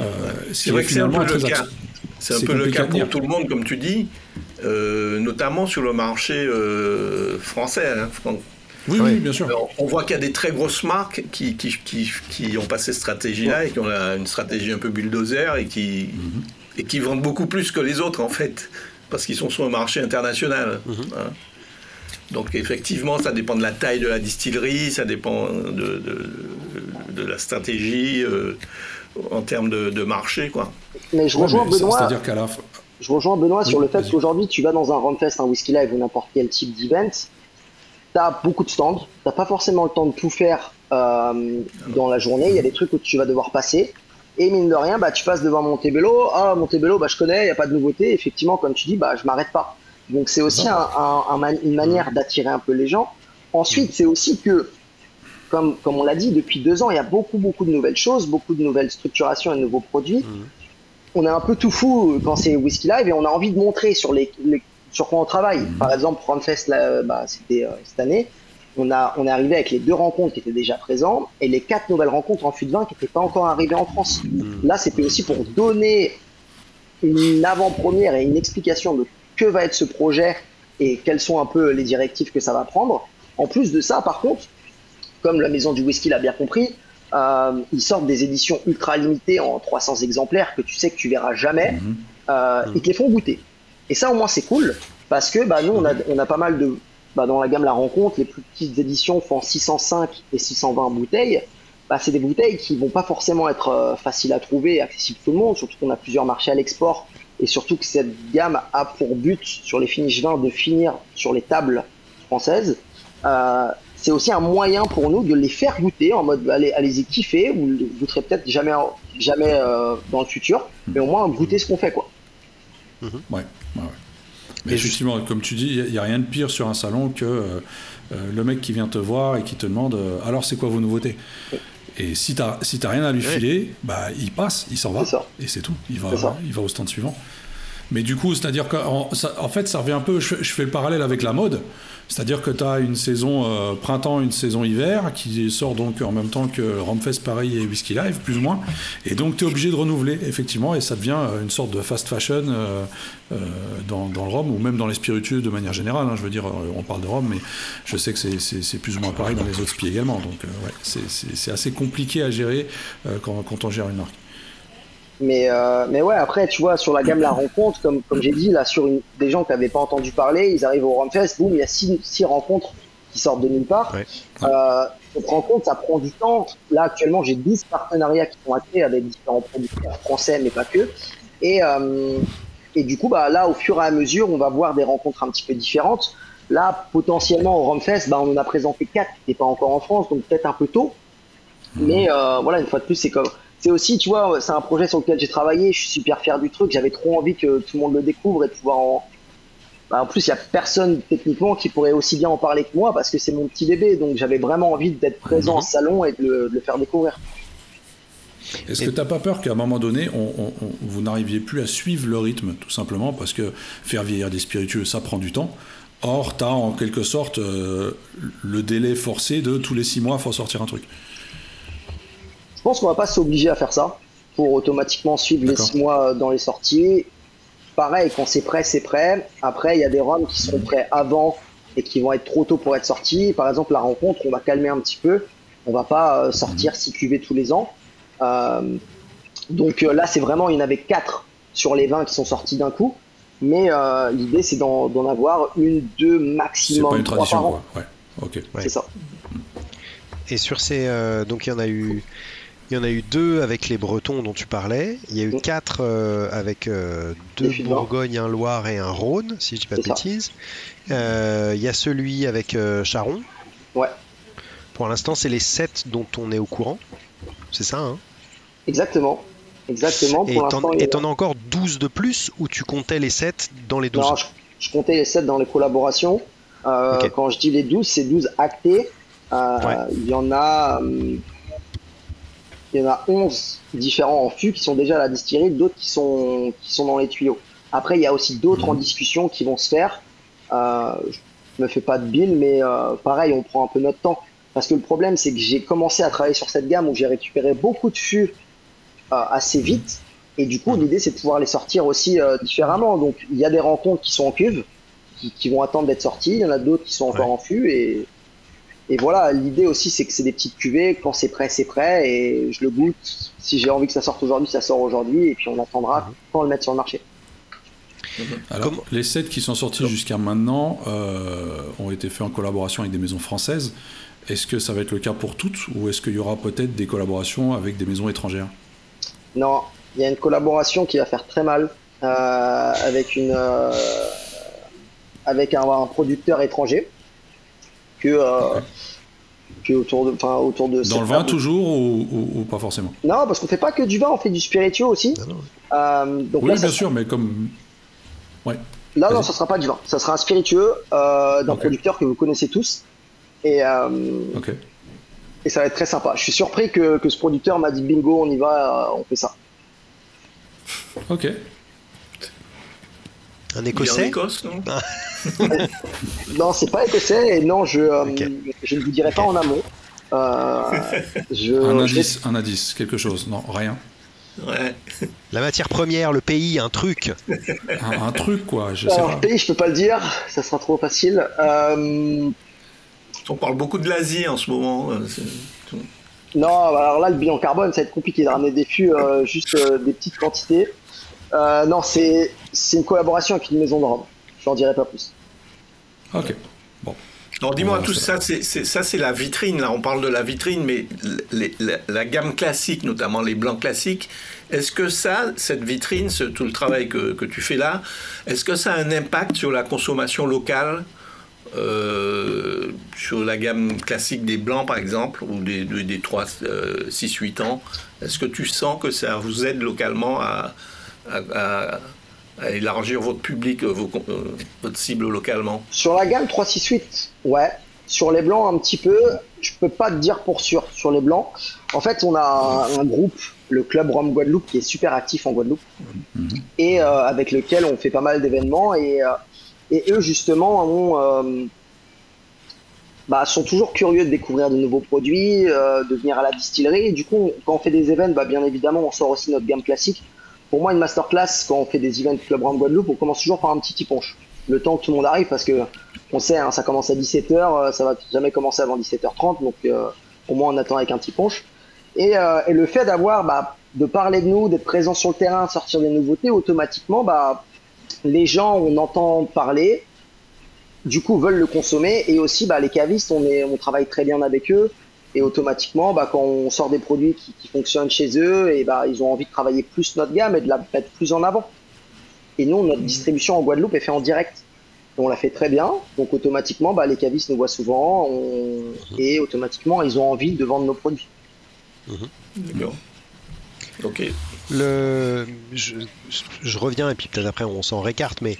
Euh, ce C'est vrai que c'est un peu le cas. C'est un peu le cas pour tout le monde, comme tu dis, euh, notamment sur le marché français. hein. Fran- Oui, Ouais. oui, bien sûr. Alors, on voit qu'il y a des très grosses marques qui, qui, qui, qui ont passé cette stratégie-là et qui ont la- une stratégie un peu bulldozer et qui, Mhm. et qui vendent beaucoup plus que les autres en fait, parce qu'ils sont sur un marché international. Mhm. hein. Donc effectivement, ça dépend de la taille de la distillerie, ça dépend de, de, de la stratégie euh, en termes de, de marché. Quoi. Mais je Ouais, rejoins mais ça- Benoît. C'est-à-dire qu'à la fin. Je rejoins Benoît sur le fait qu'aujourd'hui, tu vas dans un Rumfest, un Whisky Live ou n'importe quel type d'event, tu as beaucoup de stands, tu pas forcément le temps de tout faire euh, dans la journée, il y a des trucs où tu vas devoir passer. Et mine de rien, bah, tu passes devant Montebello, ah Montebello, bah, je connais, il n'y a pas de nouveauté, effectivement, comme tu dis, bah, je m'arrête pas. Donc c'est aussi un, un- un man- une manière d'attirer un peu les gens. Ensuite, c'est aussi que, comme, comme on l'a dit, depuis deux ans, il y a beaucoup, beaucoup de nouvelles choses, beaucoup de nouvelles structurations et de nouveaux produits. On est un peu tout fou quand c'est Whisky Live et on a envie de montrer sur les, les- sur quoi on travaille. Par exemple, Runfest, là, bah, c'était euh, cette année. On, a, on est arrivé avec les deux rencontres qui étaient déjà présentes et les quatre nouvelles rencontres en fût de vin qui n'étaient pas encore arrivées en France. Là, c'était aussi pour donner une avant-première et une explication de que va être ce projet et quelles sont un peu les directives que ça va prendre. En plus de ça, par contre, comme la maison du whisky l'a bien compris, euh, ils sortent des éditions ultra limitées en 300 exemplaires que tu sais que tu verras jamais. Mhm. Euh, Ils te les font goûter. Et ça, au moins, c'est cool parce que bah, nous, on a, on a pas mal de. Bah, dans la gamme La Rencontre, les plus petites éditions font 605 et 620 bouteilles. Bah, c'est des bouteilles qui vont pas forcément être euh, faciles à trouver et accessibles à tout le monde, surtout qu'on a plusieurs marchés à l'export et surtout que cette gamme a pour but sur les finish vins de finir sur les tables françaises. Euh, c'est aussi un moyen pour nous de les faire goûter en mode allez, allez-y kiffer, vous ne goûterez peut-être jamais, jamais euh, dans le futur, mais au moins goûter ce qu'on fait quoi. Ouais, ouais, ouais. Mais Et effectivement, comme tu dis, il n'y a, rien de pire sur un salon que euh, euh, le mec qui vient te voir et qui te demande euh, alors c'est quoi vos nouveautés? Et si tu n'as si t'as rien à lui filer, bah, il passe, il s'en va. Et c'est tout. Il va, il va au stand suivant. Mais du coup, c'est-à-dire qu'en en fait, ça revient un peu. Je, fais le parallèle avec la mode. C'est-à-dire que tu as une saison euh, printemps, une saison hiver, qui sort donc en même temps que Ramfest Paris et Whisky Live, plus ou moins. Et donc, tu es obligé de renouveler, effectivement, et ça devient euh, une sorte de fast fashion euh, dans, le rhum, ou même dans les spiritueux de manière générale. hein. Je veux dire, on parle de rhum, mais je sais que c'est- plus ou moins pareil dans les autres spies également. Donc, ouais, c'est- assez compliqué à gérer quand on gère une marque. Mais, euh, mais ouais, après, tu vois, sur la gamme La Rencontre, comme, comme j'ai dit, là, sur une, des gens qui n'avaient pas entendu parler, ils arrivent au Rumfest, boum, il y a six, six rencontres qui sortent de nulle part. Ouais. Euh, cette rencontre, ça prend du temps. Là, actuellement, j'ai 12 partenariats qui sont actés avec différents producteurs français, mais pas que. Et, euh, et du coup, bah, là, au fur et à mesure, on va voir des rencontres un petit peu différentes. Là, potentiellement, au Rumfest, bah, on en a présenté quatre qui n'étaient pas encore en France, donc peut-être un peu tôt. Mais euh, voilà, une fois de plus, c'est comme. C'est aussi, tu vois, c'est un projet sur lequel j'ai travaillé, je suis super fier du truc, j'avais trop envie que tout le monde le découvre et de pouvoir en. Bah, en plus, il n'y a personne techniquement qui pourrait aussi bien en parler que moi parce que c'est mon petit bébé, donc j'avais vraiment envie d'être présent en salon et de le, de le faire découvrir. Est-ce que tu n'as pas peur qu'à un moment donné, on, on, on, vous n'arriviez plus à suivre le rythme, tout simplement parce que faire vieillir des spiritueux, ça prend du temps. Or, tu as en quelque sorte euh, le délai forcé de tous les six mois, il faut sortir un truc. Je pense qu'on va pas s'obliger à faire ça pour automatiquement suivre les six mois dans les sorties. Pareil, quand c'est prêt, c'est prêt. Après, il y a des ROM qui seront prêts avant et qui vont être trop tôt pour être sortis. Par exemple, la rencontre, on va calmer un petit peu. On va pas euh, sortir 6 QV tous les ans. Euh, donc euh, là, c'est vraiment, il y en avait 4 sur les 20 qui sont sortis d'un coup. Mais euh, l'idée, c'est d'en avoir une, deux, maximum. C'est pas une tradition, par an. quoi. Ouais, ok. C'est ça. Et sur ces. euh, donc il y en a eu. Il y en a eu deux avec les Bretons dont tu parlais. Il y a eu quatre euh, avec euh, deux. Bourgogne, un Loire et un Rhône, si je dis pas de bêtises. Euh, Il y a celui avec Charon. Ouais. Pour l'instant, c'est les sept dont on est au courant. C'est ça, hein? Exactement. Exactement. Et Pour et t'en as encore 12 de plus ou tu comptais les 7 dans les 12 Non, je, je comptais les 7 dans les collaborations. Quand je dis les 12, c'est 12 actés. Ouais. Il y en a. Il y en a 11 différents en fût qui sont déjà à la distillerie, d'autres qui sont, qui sont dans les tuyaux. Après, il y a aussi d'autres en discussion qui vont se faire. Euh, je me fais pas de bill, mais euh, pareil, on prend un peu notre temps. Parce que le problème, c'est que j'ai commencé à travailler sur cette gamme où j'ai récupéré beaucoup de fûts euh, assez vite. Et du coup, l'idée, c'est de pouvoir les sortir aussi euh, différemment. Donc, il y a des rencontres qui sont en cuve, qui, qui vont attendre d'être sorties. Il y en a d'autres qui sont encore Ouais. en fût. Et, et voilà, l'idée aussi, c'est que c'est des petites cuvées. Quand c'est prêt, c'est prêt. Et je le goûte. Si j'ai envie que ça sorte aujourd'hui, ça sort aujourd'hui. Et puis, on attendra quand on le mettre sur le marché. Alors, Comment- les sets qui sont sortis jusqu'à maintenant euh, ont été faits en collaboration avec des maisons françaises. Est-ce que ça va être le cas pour toutes ou est-ce qu'il y aura peut-être des collaborations avec des maisons étrangères? Non, il y a une collaboration qui va faire très mal euh, avec une euh, avec un, un producteur étranger que, euh, que autour de enfin autour de Dans le vin toujours ou, ou- ou pas forcément? Non, parce qu'on fait pas que du vin, on fait du spiritueux aussi. Ah. Euh, donc Oui, là, bien ça, sûr, mais comme. Ouais. là, non, ça sera pas du vin. Ça sera un spiritueux euh, d'un producteur que vous connaissez tous. Et, euh, Ok. et ça va être très sympa. Je suis surpris que, que ce producteur m'a dit bingo, on y va, euh, on fait ça. Ok. Un Il est en écossais Écosse, non Non, c'est pas écossais et non, je, euh, je ne vous dirai pas en amont. Euh, je, Un je vais- indice, un indice, quelque chose. Non, rien. Ouais. La matière première, le pays, un truc. Un, un truc, quoi, je sais Alors, pas. pays, je peux pas le dire, ça sera trop facile. Euh, On parle beaucoup de l'Asie en ce moment. euh, non, alors là, le bilan carbone, ça va être compliqué de ramener des fûts, euh, juste euh, des petites quantités. Euh, non, c'est c'est une collaboration avec une maison de robe. Je n'en dirai pas plus. Ok. Bon. Alors dis-moi, tout ça, c'est ça c'est la vitrine. Là, on parle de la vitrine, mais les- la, la gamme classique, notamment les blancs classiques, est-ce que ça, cette vitrine, ce- tout le travail que, que tu fais là, est-ce que ça a un impact sur la consommation locale, euh, sur la gamme classique des blancs par exemple, ou des, des, des 3, 6, 8 ans? Est-ce que tu sens que ça vous aide localement à, à- à- à élargir votre public, euh, vos euh, votre cible localement Sur la gamme 368, ouais. Sur les blancs, un petit peu. Je peux pas te dire pour sûr sur les blancs. En fait, on a un, groupe, le club Rome Guadeloupe, qui est super actif en Guadeloupe et euh, avec lequel on fait pas mal d'événements. Et, euh, et eux, justement, ont, euh, bah, sont toujours curieux de découvrir de nouveaux produits, euh, de venir à la distillerie. Et du coup, on- quand on fait des events, bah, bien évidemment, on sort aussi notre gamme classique. Pour moi, une masterclass, quand on fait des events Club Rome Guadeloupe, on commence toujours par un petit punch. Le temps que tout le monde arrive, parce que on sait, hein, ça commence à 17h, ça va jamais commencer avant 17h30, donc euh, au moins on attend avec un petit punch. Et, euh, et le fait d'avoir, bah, de parler de nous, d'être présent sur le terrain, sortir des nouveautés, automatiquement, bah, les gens, on entend parler, du coup veulent le consommer, et aussi bah, les cavistes, on, est, on travaille très bien avec eux, et automatiquement, bah, quand on sort des produits qui, qui fonctionnent chez eux, et bah, ils ont envie de travailler plus notre gamme et de la mettre plus en avant. Et nous, notre distribution en Guadeloupe est faite en direct. Et on la fait très bien, donc automatiquement, bah, les cavistes nous voient souvent, on- et automatiquement, ils ont envie de vendre nos produits. Mhm. D'accord. Ok. Le, je, reviens et puis peut-être après on s'en récarte, mais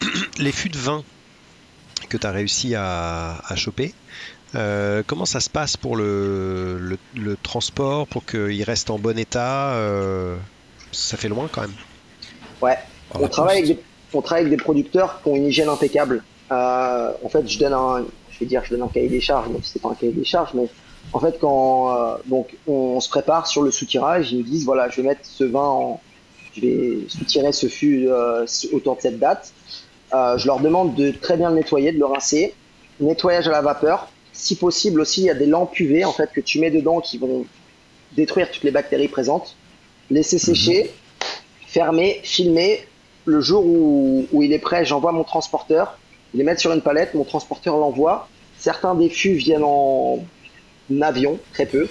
les fûts de vin que tu as réussi à, choper, euh, comment ça se passe pour le, le, transport, pour qu'il reste en bon état euh, Ça fait loin quand même. Ouais, on travaille, avec des, on travaille avec des producteurs qui ont une hygiène impeccable. Euh, en fait, je donne un, je vais dire, je donne un cahier des charges, même si c'est pas un cahier des charges, mais en fait, quand euh, donc on, se prépare sur le soutirage, ils me disent voilà, je vais mettre ce vin en, je vais soutirer ce fût euh, autour de cette date. Euh, je leur demande de très bien le nettoyer, de le rincer, nettoyage à la vapeur. Si possible aussi, il y a des lampes UV en fait que tu mets dedans qui vont détruire toutes les bactéries présentes. Laisser sécher, fermer, filmer. Le jour où, où il est prêt, j'envoie mon transporteur. Il les met sur une palette, mon transporteur l'envoie. Certains des fûts viennent en avion, très peu.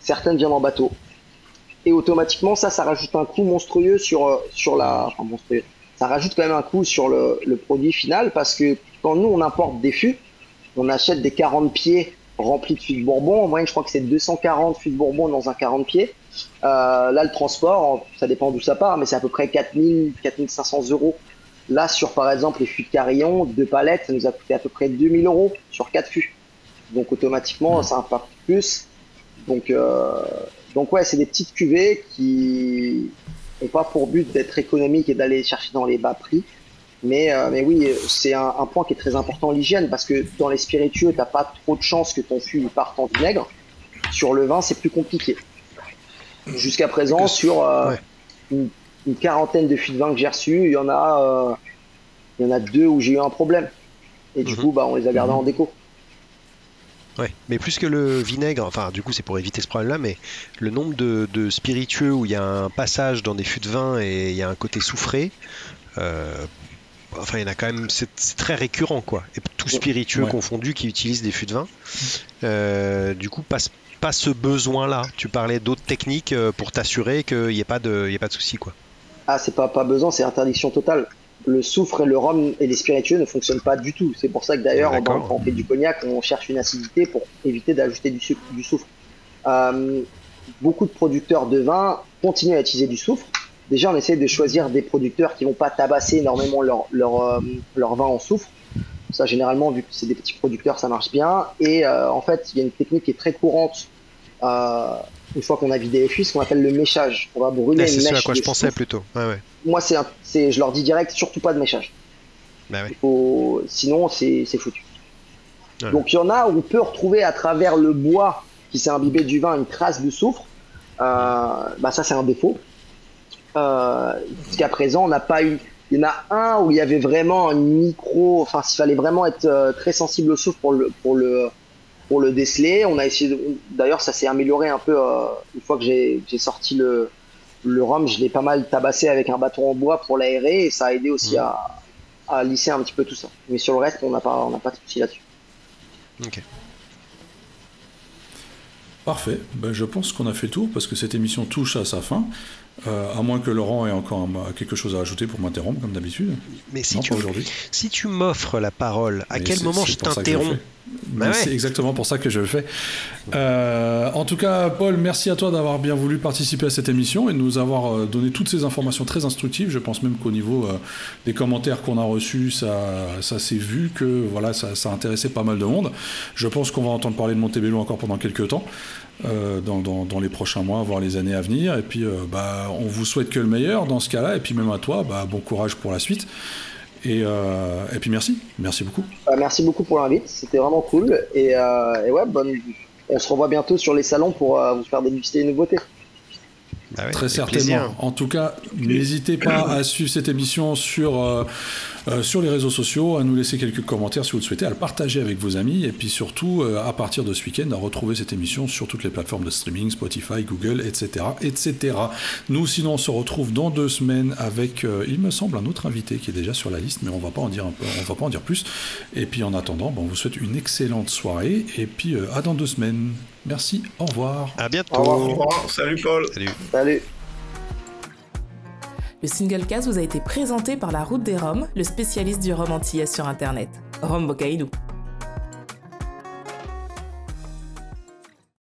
Certaines viennent en bateau. Et automatiquement, ça, ça rajoute un coût monstrueux sur, euh, sur la. Enfin, monstrueux. Ça rajoute quand même un coût sur le, le produit final parce que quand nous, on importe des fûts, on achète des 40 pieds remplis de fûts de Bourbon. En moyenne, je crois que c'est 240 fûts de Bourbon dans un 40 pieds. Euh, là, le transport, ça dépend d'où ça part, mais c'est à peu près 4000, 4500 euros. Là, sur par exemple les fûts de Carillon, deux palettes, ça nous a coûté à peu près 2000 euros sur quatre fûts. Donc automatiquement, ça impacte plus. Donc, euh, donc ouais, c'est des petites cuvées qui n'ont pas pour but d'être économiques et d'aller chercher dans les bas prix. Mais, euh, mais oui, c'est un, point qui est très important, l'hygiène, parce que dans les spiritueux, tu n'as pas trop de chance que ton fût parte en vinaigre. Sur le vin, c'est plus compliqué. Jusqu'à présent, sur euh, une, quarantaine de fûts de vin que j'ai reçus, il y en a, il y en a deux où j'ai eu un problème. Et du mhm. coup, bah, on les a gardés en déco. Ouais, mais plus que le vinaigre, enfin du coup c'est pour éviter ce problème-là, mais le nombre de, spiritueux où il y a un passage dans des fûts de vin et il y a un côté soufré, euh, enfin il y en a quand même, c'est très récurrent quoi. Et tout spiritueux confondu qui utilise des fûts de vin, euh, du coup passe pas ce besoin-là. Tu parlais d'autres techniques euh, pour t'assurer qu'il n'y ait pas de, il pas de souci quoi. Ah c'est pas pas besoin, c'est interdiction totale le soufre et le rhum et les spiritueux ne fonctionnent pas du tout. C'est pour ça que d'ailleurs, quand on fait du cognac, on cherche une acidité pour éviter d'ajouter du, du, soufre. Euh, beaucoup de producteurs de vin continuent à utiliser du soufre. Déjà, on essaie de choisir des producteurs qui vont pas tabasser énormément leur, leur, euh, leur vin en soufre. Ça, généralement, vu que c'est des petits producteurs, ça marche bien. Et euh, en fait, il y a une technique qui est très courante une fois qu'on a vidé les fûts, ce qu'on appelle le méchage. On va brûler C'est ce à quoi je pensais plutôt. Moi, c'est, je leur dis direct, surtout pas de méchage. Bah sinon, c'est, foutu. Donc, il y en a où on peut retrouver à travers le bois qui s'est imbibé du vin une trace de soufre. Euh, bah, ça, c'est un défaut. Euh, jusqu'à présent, on n'a pas eu. Il y en a un où il y avait vraiment un micro. Enfin, s'il fallait vraiment être euh, très sensible au soufre pour le, pour le, pour le déceler. On a essayé. D'ailleurs, ça s'est amélioré un peu euh, une fois que j'ai sorti le, le rhum. Je l'ai pas mal tabassé avec un bâton en bois pour l'aérer et ça a aidé aussi mmh. à, à, lisser un petit peu tout ça. Mais sur le reste, on n'a pas, on pas de souci là-dessus. Ok. Parfait. Ben, je pense qu'on a fait le tour parce que cette émission touche à sa fin. Euh, à moins que Laurent ait encore quelque chose à ajouter pour m'interrompre, comme d'habitude. Mais si tu, si tu m'offres la parole, à quel moment je t'interromps bah C'est exactement pour ça que je le fais. Euh, en tout cas, Paul, merci à toi d'avoir bien voulu participer à cette émission et de nous avoir euh, donné toutes ces informations très instructives. Je pense même qu'au niveau des commentaires qu'on a reçus, ça, ça s'est vu que voilà, ça, ça a intéressé pas mal de monde. Je pense qu'on va entendre parler de Montebello encore pendant quelques temps. Euh, dans, dans, les prochains mois, voire les années à venir. Et puis, euh, bah, on vous souhaite que le meilleur dans ce cas-là. Et puis, même à toi, bah, bon courage pour la suite. Et, euh, et puis, merci. Merci beaucoup. Merci beaucoup pour l'invite. C'était vraiment cool. Et, et ouais, bonne... on se revoit bientôt sur les salons pour vous faire déguster les nouveautés. Bah Très certainement. En tout cas, n'hésitez pas à suivre cette émission sur, euh, euh, sur les réseaux sociaux, à nous laisser quelques commentaires si vous le souhaitez, à le partager avec vos amis, et puis surtout, euh, à partir de ce week-end, à retrouver cette émission sur toutes les plateformes de streaming, Spotify, Google, etc. etc. Nous, sinon, on se retrouve dans deux semaines avec, il me semble, un autre invité qui est déjà sur la liste, mais on va pas en dire, un peu, on va pas en dire plus. Et puis, en attendant, bon, on vous souhaite une excellente soirée, et puis à dans deux semaines. Merci, au revoir. À bientôt. Au revoir. Salut Paul. Salut. Salut. Le single cast vous a été présenté par La Route des Roms, le spécialiste du rhum antillais sur Internet. Rome Bocaïdou.